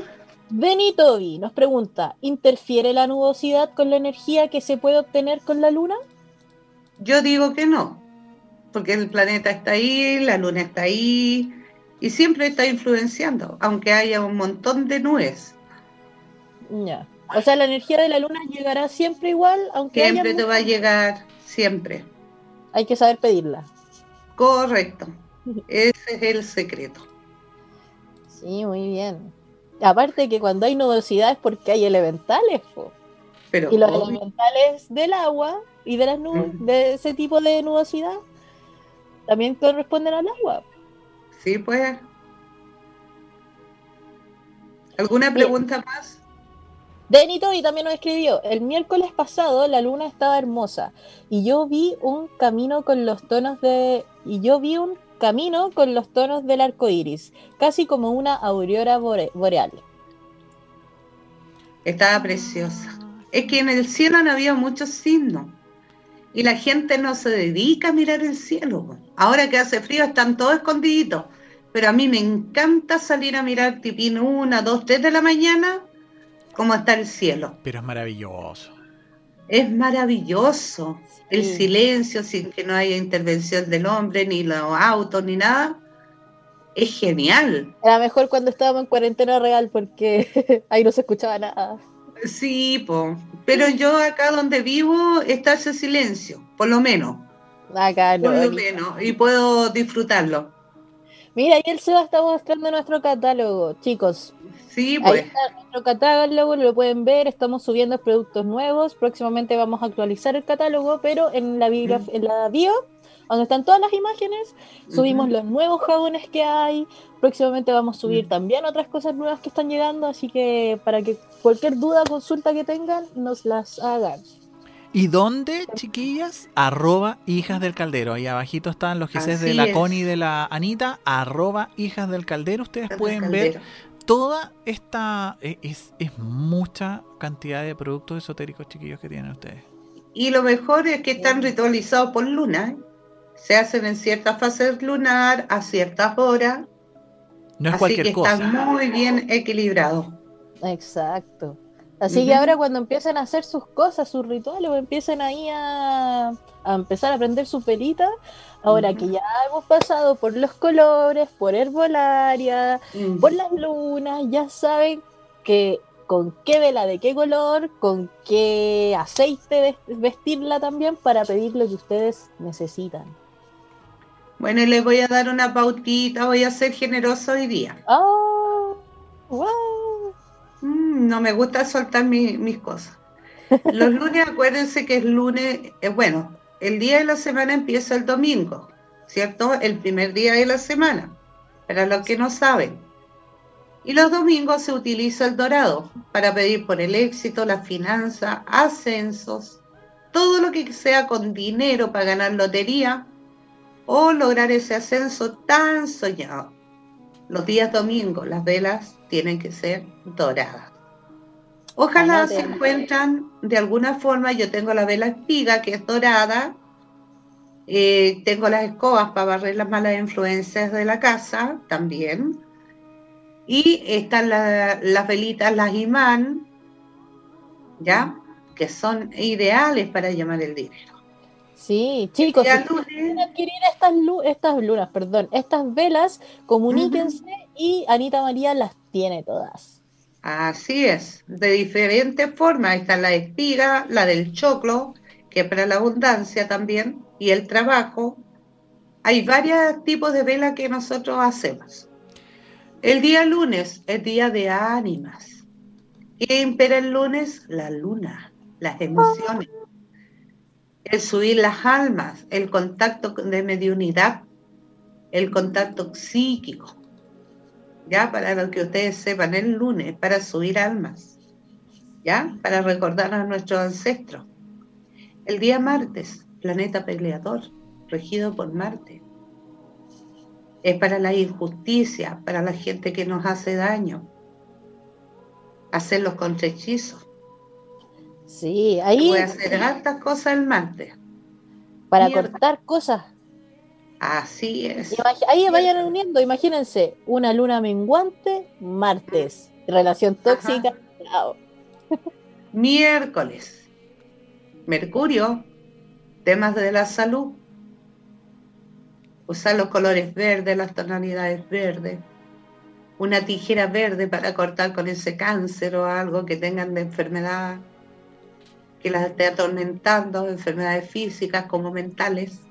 Benitovi nos pregunta, ¿interfiere la nubosidad con la energía que se puede obtener con la luna? yo digo que no, porque el planeta está ahí, la luna está ahí y siempre está influenciando, aunque haya un montón de nubes. Ya. O sea, la energía de la luna llegará siempre igual, aunque haya Siempre te va a llegar, siempre. hay que saber pedirla. Correcto. [laughs] Ese es el secreto. Sí, muy bien. Aparte que cuando hay nubosidad es porque hay elementales, po. Pero y los obvio, elementales del agua y de las nubes, de ese tipo de nubosidad, también corresponden al agua. sí, pues, ¿Alguna pregunta más? Denito y también nos escribió, el miércoles pasado la luna estaba hermosa y yo vi un camino con los tonos de y yo vi un camino con los tonos del arco iris, casi como una aurora boreal. Estaba preciosa. Es que en el cielo no había muchos signos y la gente no se dedica a mirar el cielo. Ahora que hace frío están todos escondiditos, pero a mí me encanta salir a mirar tipín una, dos, tres de la mañana cómo está el cielo. Pero es maravilloso. Es maravilloso. El silencio sin que no haya intervención del hombre, ni los autos, ni nada. Es genial. Era mejor cuando estábamos en cuarentena real porque [laughs] ahí no se escuchaba nada. Sí, pero yo acá donde vivo está ese silencio, por lo menos. Acá no. Por lo menos, y puedo disfrutarlo. Mira, ahí el Seba está mostrando nuestro catálogo, chicos. Sí, pues. Ahí está nuestro catálogo, lo pueden ver, estamos subiendo productos nuevos, próximamente vamos a actualizar el catálogo, pero en la, bio, en la bio, donde están todas las imágenes, subimos los nuevos jabones que hay, próximamente vamos a subir mm. también otras cosas nuevas que están llegando, así que para que cualquier duda, consulta que tengan, nos las hagan. ¿Y dónde, chiquillas? Arroba hijas del caldero. Ahí abajito están los GCs de la Connie y de la Anita. Arroba hijas del caldero. Ustedes pueden ver toda esta... E, es, es mucha cantidad de productos esotéricos, chiquillos, que tienen ustedes. Y lo mejor es que están ritualizados por luna. ¿eh? Se hacen en ciertas fases lunar, a ciertas horas. No es Así que Están muy bien equilibrados. Exacto. Así que ahora cuando empiecen a hacer sus cosas, sus rituales, o empiecen ahí a, empezar a aprender su pelita, ahora que ya hemos pasado por los colores, por herbolaria, por las lunas, ya saben que con qué vela de qué color, con qué aceite vestirla también para pedir lo que ustedes necesitan. Bueno, y les voy a dar una pautita, voy a ser generoso hoy día. ¡Oh! ¡Wow! Mm, no me gusta soltar mis cosas. Los [laughs] lunes, acuérdense que es lunes, eh, bueno, el día de la semana empieza el domingo, ¿cierto? El primer día de la semana, para los que no saben. Y los domingos se utiliza el dorado para pedir por el éxito, la finanza, ascensos, todo lo que sea con dinero para ganar lotería o lograr ese ascenso tan soñado. Los días domingos las velas tienen que ser doradas. Ojalá se encuentran de alguna forma, yo tengo la vela espiga que es dorada, eh, tengo las escobas para barrer las malas influencias de la casa también, y están las velitas, las imán, ¿ya? Que son ideales para llamar el dinero. Sí, chicos, si quieren adquirir estas, estas lunas, perdón, estas velas, comuníquense y Anita María las tiene todas. Así es, de diferentes formas. Está la espiga, la del choclo, que es para la abundancia también, y el trabajo. Hay varios tipos de velas que nosotros hacemos. El día lunes es día de ánimas. ¿Qué impera el lunes? La luna, las emociones el subir las almas, el contacto de mediunidad, el contacto psíquico. Ya, para lo que ustedes sepan, el lunes, para subir almas. ¿Ya? Para recordar a nuestros ancestros. El día martes, planeta peleador, regido por Marte. Es para la injusticia, para la gente que nos hace daño. Hacer los contrahechizos Sí, ahí. Voy a hacer hartas cosas el martes. Para cortar cosas. Así es. ahí vayan uniendo, imagínense, una luna menguante, martes, relación tóxica, [laughs] miércoles, Mercurio, temas de la salud, usar los colores verdes, las tonalidades verdes, una tijera verde para cortar con ese cáncer o algo que tengan de enfermedad que las esté atormentando, enfermedades físicas como mentales.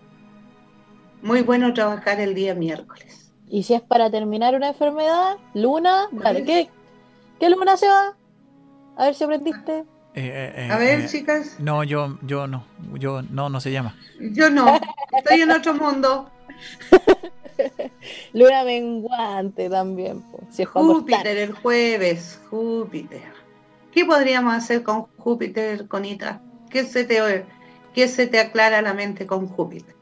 Muy bueno trabajar el día miércoles. Y si es para terminar una enfermedad, luna, ¿qué, ¿qué luna se va? A ver si aprendiste. Eh, eh, eh, a ver, chicas. No, yo, yo no, yo no, no se llama. Yo no, estoy en otro mundo. [laughs] Luna menguante también. po, si Júpiter el jueves, Júpiter. ¿Qué podríamos hacer con Júpiter, Conita? ¿Qué se te, qué se te aclara la mente con Júpiter?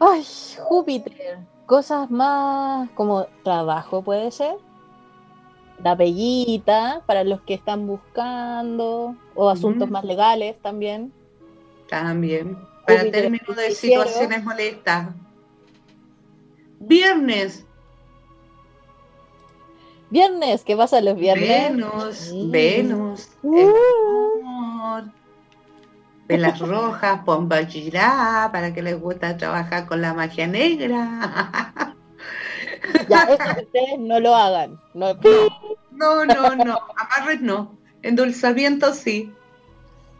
Ay, Júpiter. Cosas más como trabajo puede ser. La peguita para los que están buscando. O asuntos más legales también. También. Para Júpiter términos de situaciones molestas. Viernes. Viernes, ¿qué pasa los viernes? Venus. Mm. Venus. Uh. El amor. Velas rojas, pomba girá, para que les gusta trabajar con la magia negra. Ya, eso ustedes no lo hagan. No, No, no, no. Amarres no. Endulzamiento sí.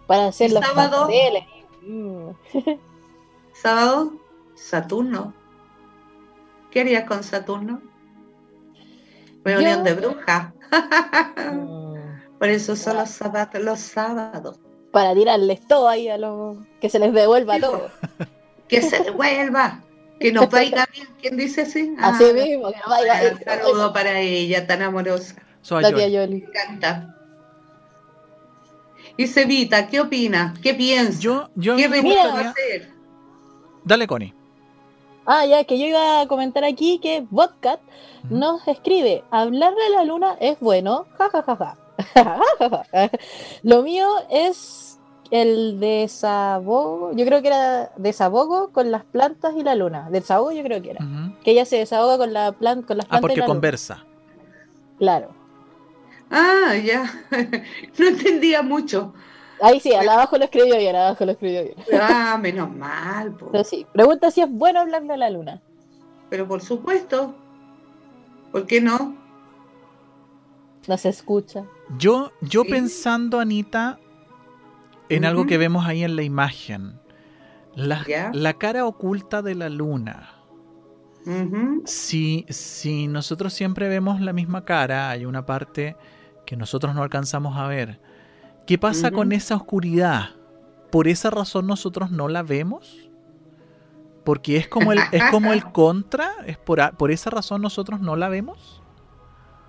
para hacer ¿Y los sábado? pasteles. Mm. Sábado, Saturno. ¿Qué harías con Saturno? Reunión Yo- de brujas. [laughs] Por eso son los sábados. Los sábados. Para tirarles todo ahí a los. que se les devuelva todo. Que se devuelva. Que nos vaya bien. ¿Quién dice así? [laughs] Ah, Así mismo, que no vaya un saludo para ella, tan amorosa. Soy La yo. tía Yoli. Me encanta. Y Cevita, ¿qué opina? ¿Qué piensa? Yo, yo ¿Qué me hacer? Dale, Connie. Ah, ya, que yo iba a comentar aquí que Vodcat nos escribe, hablarle a la luna es bueno, jajajaja. Ja, [laughs] Lo mío es el desahogo, yo creo que era desahogo con las plantas y la luna. Desahogo yo creo que era. Que ella se desahoga con, la plan con las plantas Ah, y porque la luna. conversa. Claro. Ah, ya. [laughs] No entendía mucho. Ahí sí, al abajo lo escribió bien, abajo lo escribió bien. Ah, menos mal. po. Pero sí, pregunta si es bueno hablarle a la luna. Pero por supuesto. ¿Por qué no? No se escucha. Yo, yo Sí. pensando, Anita, en algo que vemos ahí en la imagen. La, la cara oculta de la luna. Ujú. Si, si nosotros siempre vemos la misma cara, hay una parte que nosotros no alcanzamos a ver. ¿Qué pasa con esa oscuridad? ¿Por esa razón nosotros no la vemos? Porque es como el, es como el [laughs] contra, es por, a- por esa razón nosotros no la vemos.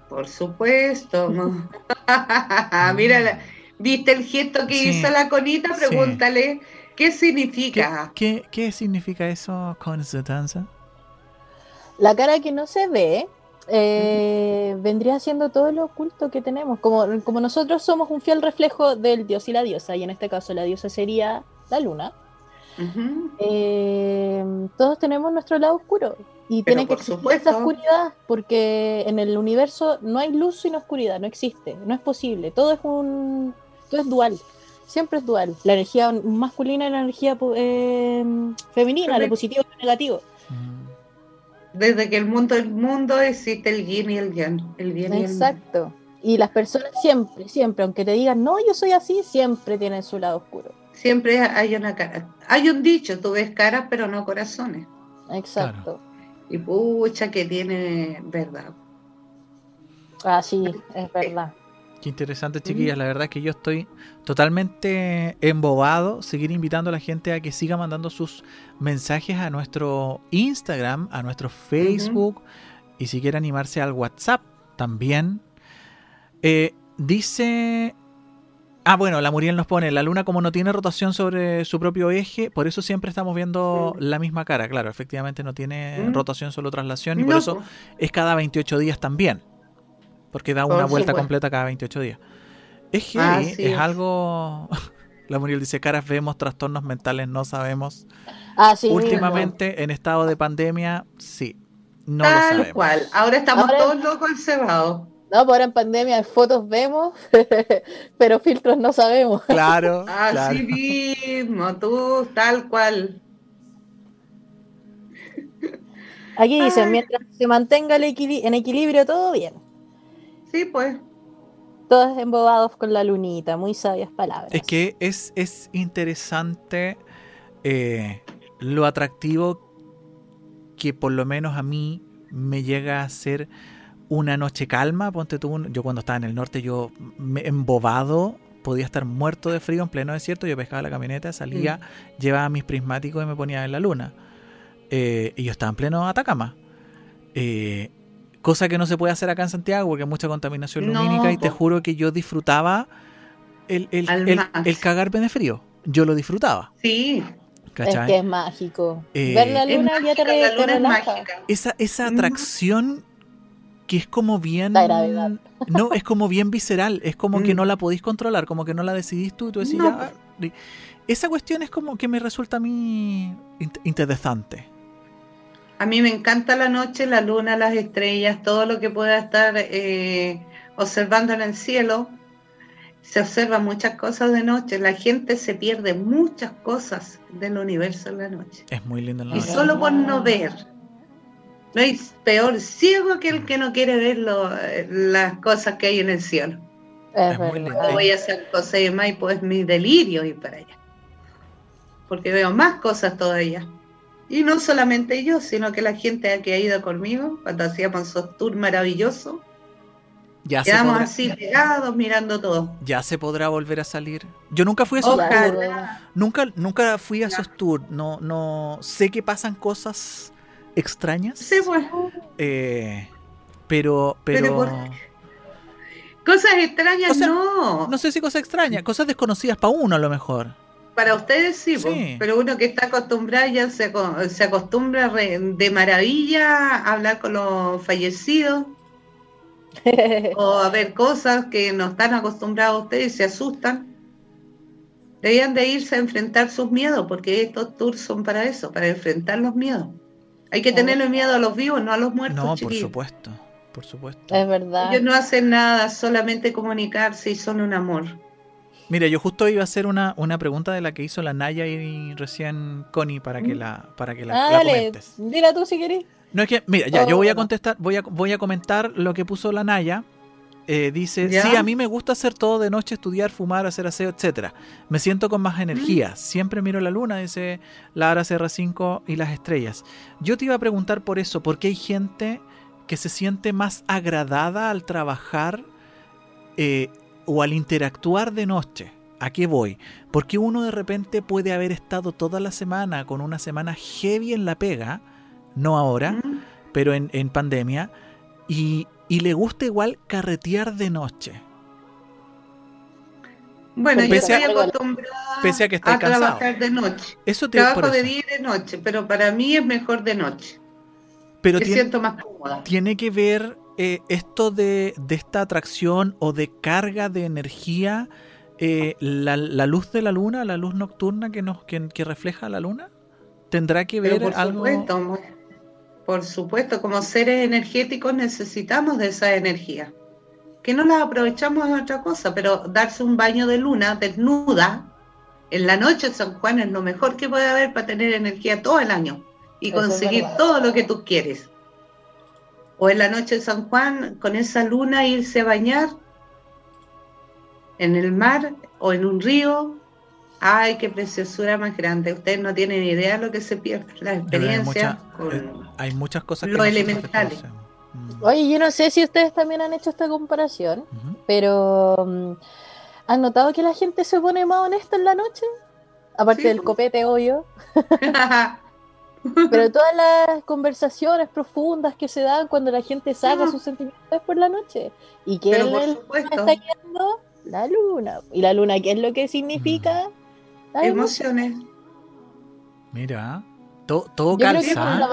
Por supuesto. no. [laughs] [laughs] Mira, ¿viste el gesto que Sí. hizo la conita? Pregúntale, ¿qué ¿Qué, significa? qué, qué significa eso con danza? La cara que no se ve eh, vendría siendo todo lo oculto que tenemos. Como, como nosotros somos un fiel reflejo del dios y la diosa, y en este caso la diosa sería la luna, eh, todos tenemos nuestro lado oscuro. Y Pero tiene que existir supuesto. esa oscuridad, porque en el universo no hay luz sin oscuridad, no existe, no es posible. Todo es un, todo es dual. Siempre es dual. La energía masculina y la energía pu- eh, femenina, lo Correcto. positivo y lo negativo. Desde que el mundo el mundo existe el yin y el yang. El bien y el. Exacto. Y las personas siempre, siempre, aunque te digan, no, yo soy así, siempre tienen su lado oscuro. Siempre hay una cara. Hay un dicho, tú ves caras pero no corazones. Exacto. Y pucha que tiene verdad. Ah, sí, es verdad. Qué interesante, chiquillas. La verdad es que yo estoy totalmente embobado. Seguir invitando a la gente a que siga mandando sus mensajes a nuestro Instagram, a nuestro Facebook y si quiere animarse al WhatsApp también. Eh, dice. Ah, bueno, la Muriel nos pone, la luna como no tiene rotación sobre su propio eje, por eso siempre estamos viendo la misma cara. Claro, efectivamente no tiene Mm. rotación, solo traslación y por eso es cada 28 días también. Porque da una vuelta supuesto. completa cada 28 días. Es heavy, Así es, es. algo... [laughs] La Muriel dice, caras vemos, trastornos mentales no sabemos. Ah, sí. Últimamente, en estado de pandemia, sí. No lo Tal sabemos. cual. Ahora estamos Ahora- todos locos encerrados. No, por ahora en pandemia de fotos vemos, [laughs] pero filtros no sabemos. Claro, [laughs] Así claro. mismo, tú, tal cual. Aquí dicen, Ay. mientras se mantenga el equili- en equilibrio, todo bien. Sí, pues. Todos embobados con la lunita, muy sabias palabras. Es que es, es interesante eh, lo atractivo que por lo menos a mí me llega a ser una noche calma. Ponte tú, un- yo cuando estaba en el norte, yo me- embobado, podía estar muerto de frío en pleno desierto. Yo pescaba la camioneta, salía, Mm. llevaba mis prismáticos y me ponía en la luna. Eh, y yo estaba en pleno Atacama. Eh, cosa que no se puede hacer acá en Santiago porque hay mucha contaminación No, lumínica y te juro que yo disfrutaba el, el, el- el cagarme de frío. Yo lo disfrutaba, Sí, ¿cachai? Es que es mágico. Eh, Ver la es luna ya te, la te luna es relaja. mágica. Esa, esa atracción que es como bien... La gravedad. No, es como bien visceral, es como que Mm. no la podéis controlar, como que no la decidís tú y tú decís No, ya... Esa cuestión es como que me resulta a mí int- interesante. A mí me encanta la noche, la luna, las estrellas, todo lo que pueda estar eh, observando en el cielo. Se observan muchas cosas de noche. La gente se pierde muchas cosas del universo en la noche. Es muy lindo en la Y noche. solo por no ver. No hay peor ciego que el que no quiere ver lo- las cosas que hay en el cielo. Es verdad. lindo. No voy a hacer cosas y pues mi delirio ir para allá. Porque veo más cosas todavía. Y no solamente yo, sino que la gente que ha ido conmigo, cuando hacíamos esos tours maravillosos, Ya se, quedamos podrá, así pegados mirando todo. ya se podrá volver a salir. Yo nunca fui a esos Ojalá. tours. Nunca, nunca fui a esos tours. No, no sé que pasan cosas extrañas. Sí, pues. eh, pero, pero, Pero por- Cosas extrañas no. no sé si cosas extrañas, cosas desconocidas para uno a lo mejor. Para ustedes sí, pero uno que está acostumbrado ya se, aco- se acostumbra re- de maravilla a hablar con los fallecidos [laughs] o a ver cosas que no están acostumbrados ustedes y se asustan. Debían de irse a enfrentar sus miedos, porque estos tours son para eso, para enfrentar los miedos. Hay que tenerle miedo a los vivos, no a los muertos. No, por supuesto, por supuesto. es verdad. Ellos no hacen nada, solamente comunicarse y son un amor. Mira, yo justo iba a hacer una, una pregunta de la que hizo la Naya y recién Connie para Mm. que la, para que la, la comentes. dila tú si querés. No es que, mira, ya, Oh, yo voy a contestar, voy a, voy a comentar lo que puso la Naya. Eh, dice, ¿Ya? sí, a mí me gusta hacer todo de noche, estudiar, fumar, hacer aseo, etcétera. Me siento con más energía. Siempre miro la luna, dice Lara CR5 y las estrellas. Yo te iba a preguntar por eso, porque hay gente que se siente más agradada al trabajar eh, o al interactuar de noche. ¿A qué voy? Porque uno de repente puede haber estado toda la semana con una semana heavy en la pega, no ahora, ¿Mm? pero en, en pandemia, y, y le gusta igual carretear de noche. Bueno, yo a- estoy acostumbrada pese a que estáis cansado. trabajar de noche. Eso te Trabajo por de día y de noche, pero para mí es mejor de noche. Pero Me tiene, siento más cómoda. tiene que ver eh, esto de, de esta atracción o de carga de energía, eh, la, la luz de la luna, la luz nocturna que nos que, que refleja la luna, tendrá que ver por algo. supuesto, por supuesto, como seres energéticos necesitamos de esa energía. Que no la aprovechamos en otra cosa, pero darse un baño de luna desnuda en la noche en San Juan es lo mejor que puede haber para tener energía todo el año y Eso conseguir todo lo que tú quieres. O en la noche de San Juan, con esa luna, irse a bañar en el mar o en un río. Ay, qué preciosura más grande. Ustedes no tienen idea de lo que se pierde, la Hay, experiencia. mucha- con- eh, hay muchas cosas que lo elementales. Mm. Oye, yo no sé si ustedes también han hecho esta comparación, pero mm, ¿han notado que la gente se pone más honesta en la noche? Aparte Sí, del copete, obvio. [laughs] Pero todas las conversaciones profundas que se dan cuando la gente saca sus sentimientos por la noche. ¿Y que Pero el supuesto, está guiando? La luna. ¿Y la luna qué es lo que significa? La emoción. emociones. Mira, to- todo Yo creo que es un calza.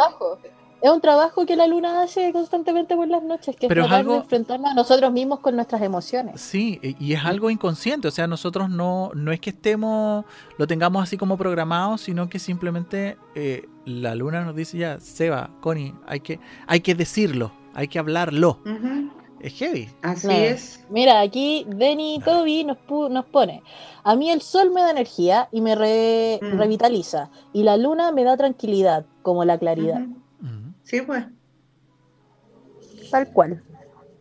Es un trabajo que la luna hace constantemente por las noches, que es Pero es tratar algo- de enfrentarnos a nosotros mismos con nuestras emociones. Sí, y y es algo inconsciente, o sea, nosotros no, no es que estemos, lo tengamos así como programado, sino que simplemente eh, la luna nos dice ya, Seba, Connie, hay que, hay que decirlo, hay que hablarlo. Es heavy. Así es. Mira, aquí Denny Toby nos, pu- nos pone, a mí el sol me da energía y me re- Mm. revitaliza, y la luna me da tranquilidad, como la claridad. Sí, pues. tal cual.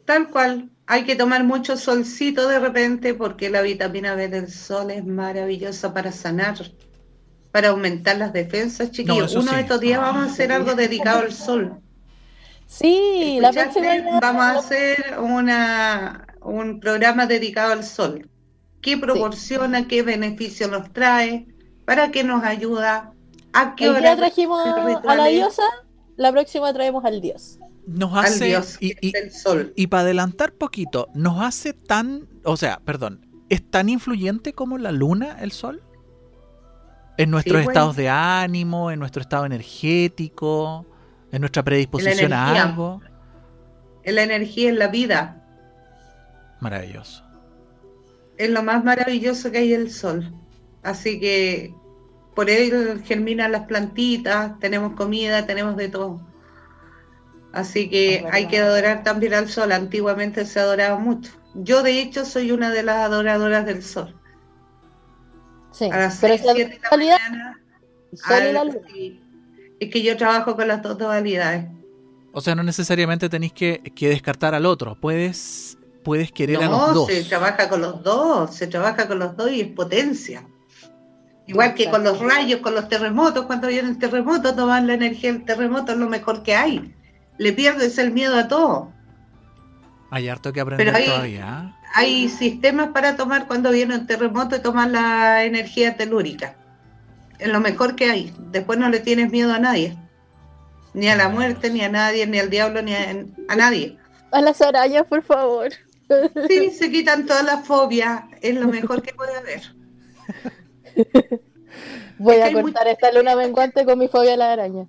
Tal cual. Hay que tomar mucho solcito de repente porque la vitamina B del sol es maravillosa para sanar, para aumentar las defensas, chiquillos. eso Uno de estos días vamos a hacer algo dedicado al sol. Sí, la ¿Escuchaste? próxima Vamos a hacer una, un programa dedicado al sol. ¿Qué proporciona? ¿Qué beneficio nos trae? ¿Para qué nos ayuda? ¿A qué hora? trajimos a la diosa, la próxima traemos al dios. nos al hace dios y, que es el sol. y para adelantar poquito, nos hace tan, o sea, perdón, es tan influyente como la luna, el sol, en nuestros bueno. estados de ánimo, en nuestro estado energético, en nuestra predisposición a energía. algo. Es la energía en la vida. Maravilloso. Es lo más maravilloso que hay el sol. Así que por él germinan las plantitas, tenemos comida, tenemos de todo. Así que hay que adorar también al sol. Antiguamente se adoraba mucho. Yo de hecho soy una de las adoradoras del sol. Sí, A las pero 6, si la 7 de la realidad, mañana. la al- luna. sí. Es que yo trabajo con las dos modalidades. O sea, no necesariamente tenéis que, que descartar al otro, puedes, puedes querer a los No, dos. se trabaja con los dos, se trabaja con los dos y es potencia. Igual que con los rayos, con los terremotos, cuando viene el terremoto, toman la energía del terremoto, es lo mejor que hay. Le pierdes el miedo a todo. Hay harto que aprender Pero ahí- todavía. Hay sistemas para tomar cuando viene un terremoto y tomar la energía telúrica. Es lo mejor que hay. Después no le tienes miedo a nadie. Ni a la muerte, ni a nadie, ni al diablo, ni a, a nadie. A las arañas, por favor. Sí, se quitan todas las fobias. Es lo mejor que puede haber. [laughs] [laughs] Voy Es que a cortar esta luna menguante con mi fobia a la araña.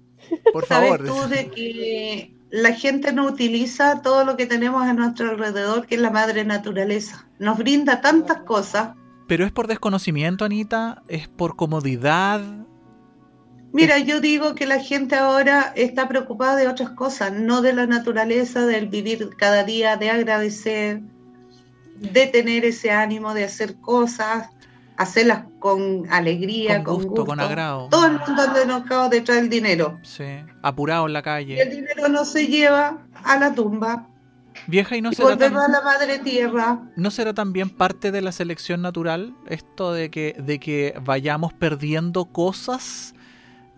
Por ¿Sabes favor. tú de que la gente no utiliza todo lo que tenemos a nuestro alrededor, que es la madre naturaleza? Nos brinda tantas cosas. Pero es por desconocimiento, Anita, es por comodidad. Mira, yo digo que la gente ahora está preocupada de otras cosas, no de la naturaleza, del vivir cada día, de agradecer, de tener ese ánimo de hacer cosas, hacerlas con alegría, Con con, gusto, con agrado. Todo el mundo anda enojado detrás del dinero. Sí, apurado en la Y el calle. dinero no se lleva a la tumba. Vieja, ¿y no Y será, volvemos a la madre tierra. no será también parte de la selección natural esto de que, de que vayamos perdiendo cosas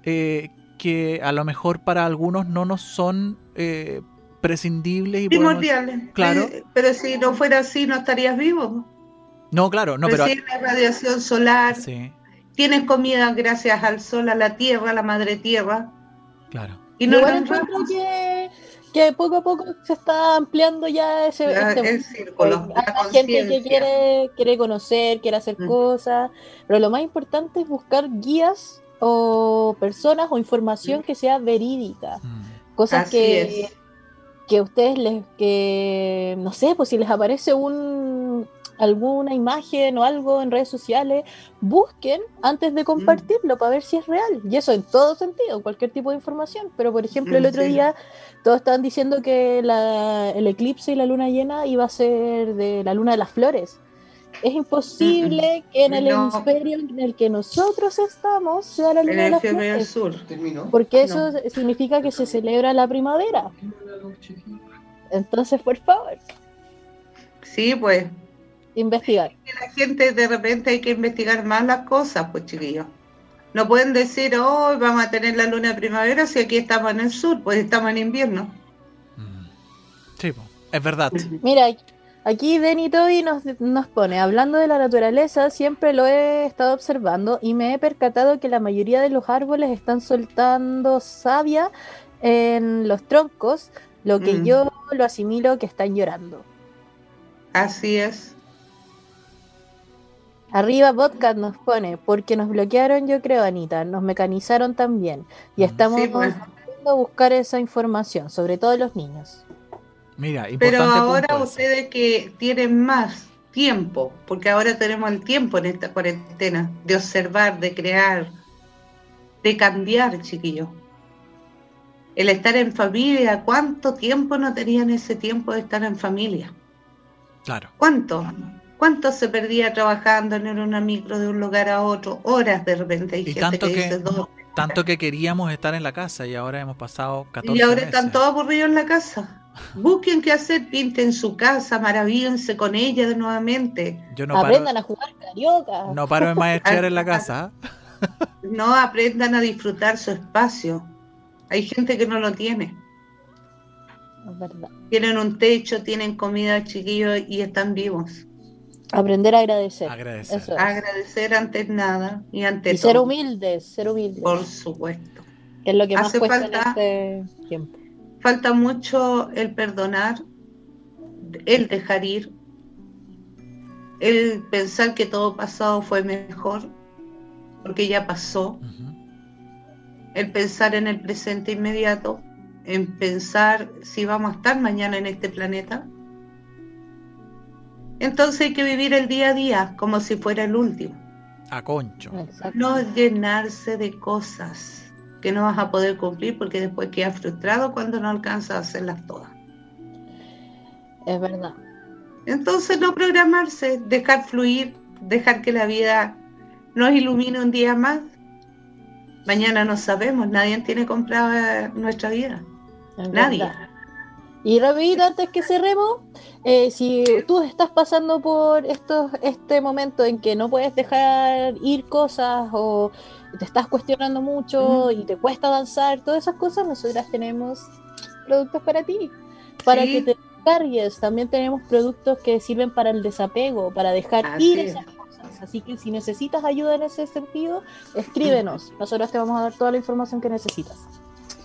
eh, que a lo mejor para algunos no nos son eh, prescindibles y podemos- primordiales. Claro. Eh, Pero si no fuera así, no estarías vivo. No, claro, no, pero... La radiación solar, Sí, tienes comida gracias al sol, a la tierra, a la madre tierra. claro. Y no Igual encuentro que, que poco a poco se está ampliando ya ese Ya, este el círculo, mundo. la Hay gente que quiere, quiere conocer, quiere hacer Mm. cosas, pero lo más importante es buscar guías o personas o información que sea verídica. Mm. Cosas Así que, es. que a ustedes les, que no sé, pues si les aparece un alguna imagen o algo en redes sociales, busquen antes de compartirlo para ver si es real. Y eso en todo sentido, cualquier tipo de información. Pero por ejemplo, el Mm, otro sí. día todos estaban diciendo que la- el eclipse y la luna llena iba a ser de la luna de las flores. Es imposible que en el No. hemisferio en el que nosotros estamos sea la En luna de las flores. Porque eso significa que se celebra la primavera. Entonces, por favor, Sí, pues. Investigar. la gente de repente hay que investigar más las cosas, pues chiquillos. No pueden decir, hoy vamos a tener la luna de primavera si aquí estamos en el sur, pues estamos en invierno. Mm. Sí, es verdad. Mira, aquí Denny Toby nos, nos pone, hablando de la naturaleza, siempre lo he estado observando y me he percatado que la mayoría de los árboles están soltando savia en los troncos, lo que Mm. yo lo asimilo que están llorando. Así es. Arriba Vodka nos pone, porque nos bloquearon, yo creo, Anita, nos mecanizaron también y estamos Sí, pues. intentando buscar esa información, sobre todo los niños. Mira, importante Pero ahora ustedes que tienen más tiempo, porque ahora tenemos el tiempo en esta cuarentena de observar, de crear, de cambiar, chiquillos. El estar en familia, ¿cuánto tiempo no tenían ese tiempo de estar en familia? Claro. ¿Cuánto? ¿Cuánto se perdía trabajando en una micro de un lugar a otro? Horas de repente. Hay Y gente tanto que, que- dice dos. Tanto que queríamos estar en la casa y ahora hemos pasado 14 Y ahora meses. están todos aburridos en la casa. Busquen qué hacer, pinten su casa, maravíllense con ella de nuevamente. Yo no paro, Aprendan a jugar carioca. no paro de maestrear en la [laughs] casa. No aprendan a disfrutar su espacio. Hay gente que no lo tiene. Es verdad. Tienen un techo, tienen comida, chiquillos, y están vivos. Aprender a agradecer. Agradecer. Eso es. Agradecer antes nada y ante Y ser todo. humildes, ser humildes. Por supuesto. que es lo que más hace cuesta falta- en este tiempo. falta mucho el perdonar, el dejar ir, el pensar que todo pasado fue mejor, porque ya pasó, el pensar en el presente inmediato, en pensar si vamos a estar mañana en este planeta. Entonces hay que vivir el día a día como si fuera el último. A concho. No llenarse de cosas que no vas a poder cumplir porque después quedas frustrado cuando no alcanzas a hacerlas todas. Es verdad. Entonces no programarse, dejar fluir, dejar que la vida nos ilumine un día más. Mañana no sabemos, nadie tiene comprada nuestra vida. nadie. Y rapidito, antes que cerremos, eh, si tú estás pasando por estos, este momento en que no puedes dejar ir cosas o te estás cuestionando mucho y te cuesta avanzar, todas esas cosas, nosotras tenemos productos para ti, para que te cargues. También tenemos productos que sirven para el desapego, para dejar ir esas cosas. Así que si necesitas ayuda en ese sentido, escríbenos. Nosotros te vamos a dar toda la información que necesitas.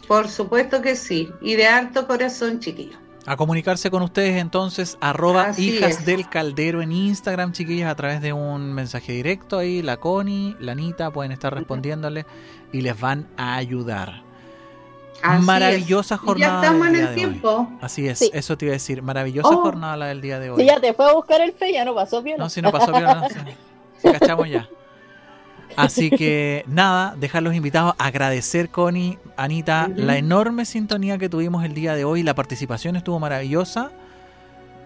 Por supuesto que sí, y de harto corazón, chiquillo. A comunicarse con ustedes entonces, arroba hijas del caldero en Instagram, chiquillas, a través de un mensaje directo ahí, la Connie, la Anita, pueden estar respondiéndole y les van a ayudar. maravillosa jornada. Ya estamos en el tiempo. Así es, eso te iba a decir. Maravillosa oh. jornada la del día de hoy. Si ya te fue a buscar el fe, ya no pasó bien. No, si no pasó bien, no, [laughs] si, cachamos ya. Así que nada, dejar los invitados, agradecer Connie, Anita, la enorme sintonía que tuvimos el día de hoy, la participación estuvo maravillosa.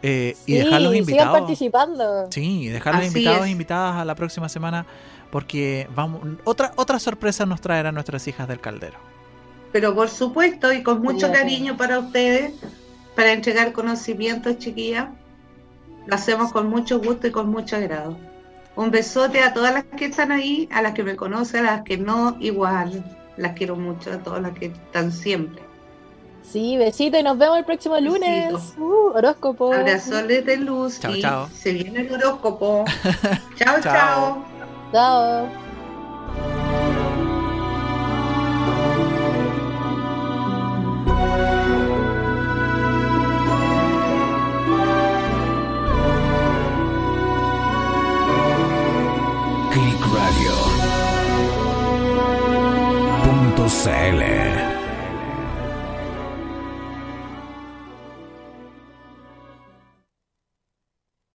Eh, y dejar los invitados. participando. Sí, dejar los invitados e invitadas a la próxima semana porque vamos otra otra sorpresa nos traerán nuestras hijas del caldero. Pero por supuesto y con mucho cariño para ustedes, para entregar conocimientos, chiquillas, lo hacemos con mucho gusto y con mucho agrado. Un besote a todas las que están ahí, a las que me conocen, a las que no, igual. Las quiero mucho, a todas las que están siempre. Sí, besito y nos vemos el próximo lunes. Uh, horóscopo. Abrazoles de luz. Chao, chao. Se viene el horóscopo. [laughs] chao, chao. Chao. Radio.cl